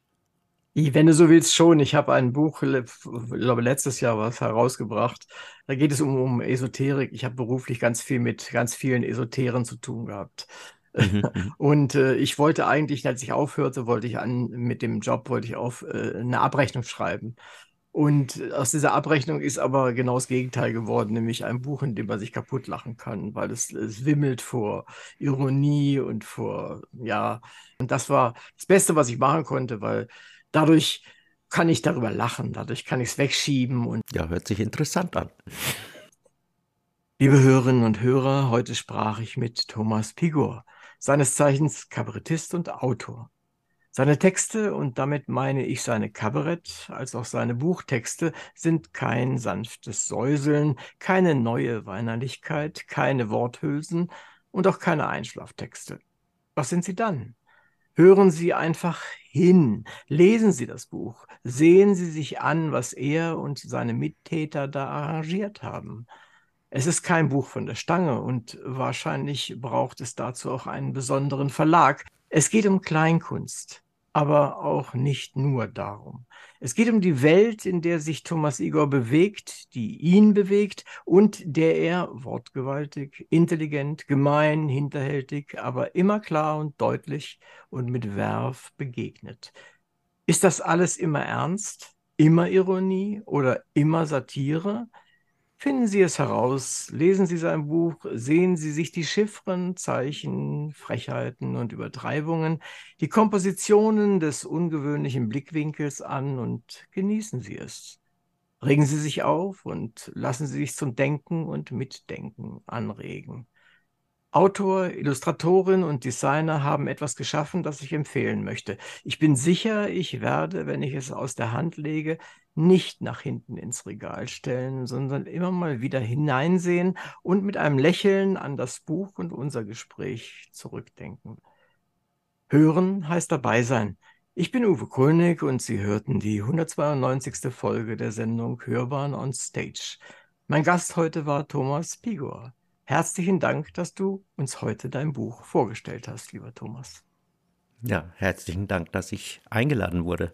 Wenn du so willst, schon. Ich habe ein Buch, ich glaube, letztes Jahr was herausgebracht. Da geht es um, um Esoterik. Ich habe beruflich ganz viel mit ganz vielen Esoteren zu tun gehabt. Mhm, mhm. Und äh, ich wollte eigentlich, als ich aufhörte, wollte ich an mit dem Job, wollte ich auf äh, eine Abrechnung schreiben. Und aus dieser Abrechnung ist aber genau das Gegenteil geworden, nämlich ein Buch, in dem man sich kaputt lachen kann, weil es, es wimmelt vor Ironie und vor, ja, und das war das Beste, was ich machen konnte, weil dadurch kann ich darüber lachen, dadurch kann ich es wegschieben und. Ja, hört sich interessant an. Liebe Hörerinnen und Hörer, heute sprach ich mit Thomas Pigor, seines Zeichens Kabarettist und Autor. Seine Texte, und damit meine ich seine Kabarett als auch seine Buchtexte, sind kein sanftes Säuseln, keine neue Weinerlichkeit, keine Worthülsen und auch keine Einschlaftexte. Was sind sie dann? Hören Sie einfach hin, lesen Sie das Buch, sehen Sie sich an, was er und seine Mittäter da arrangiert haben. Es ist kein Buch von der Stange und wahrscheinlich braucht es dazu auch einen besonderen Verlag. Es geht um Kleinkunst, aber auch nicht nur darum. Es geht um die Welt, in der sich Thomas Igor bewegt, die ihn bewegt und der er wortgewaltig, intelligent, gemein, hinterhältig, aber immer klar und deutlich und mit Werf begegnet. Ist das alles immer ernst, immer Ironie oder immer Satire? Finden Sie es heraus, lesen Sie sein Buch, sehen Sie sich die Chiffren, Zeichen, Frechheiten und Übertreibungen, die Kompositionen des ungewöhnlichen Blickwinkels an und genießen Sie es. Regen Sie sich auf und lassen Sie sich zum Denken und Mitdenken anregen. Autor, Illustratorin und Designer haben etwas geschaffen, das ich empfehlen möchte. Ich bin sicher, ich werde, wenn ich es aus der Hand lege, nicht nach hinten ins Regal stellen, sondern immer mal wieder hineinsehen und mit einem Lächeln an das Buch und unser Gespräch zurückdenken. Hören heißt dabei sein. Ich bin Uwe Kulnig und Sie hörten die 192. Folge der Sendung Hörbahn on Stage. Mein Gast heute war Thomas Pigor. Herzlichen Dank, dass du uns heute dein Buch vorgestellt hast, lieber Thomas. Ja, herzlichen Dank, dass ich eingeladen wurde.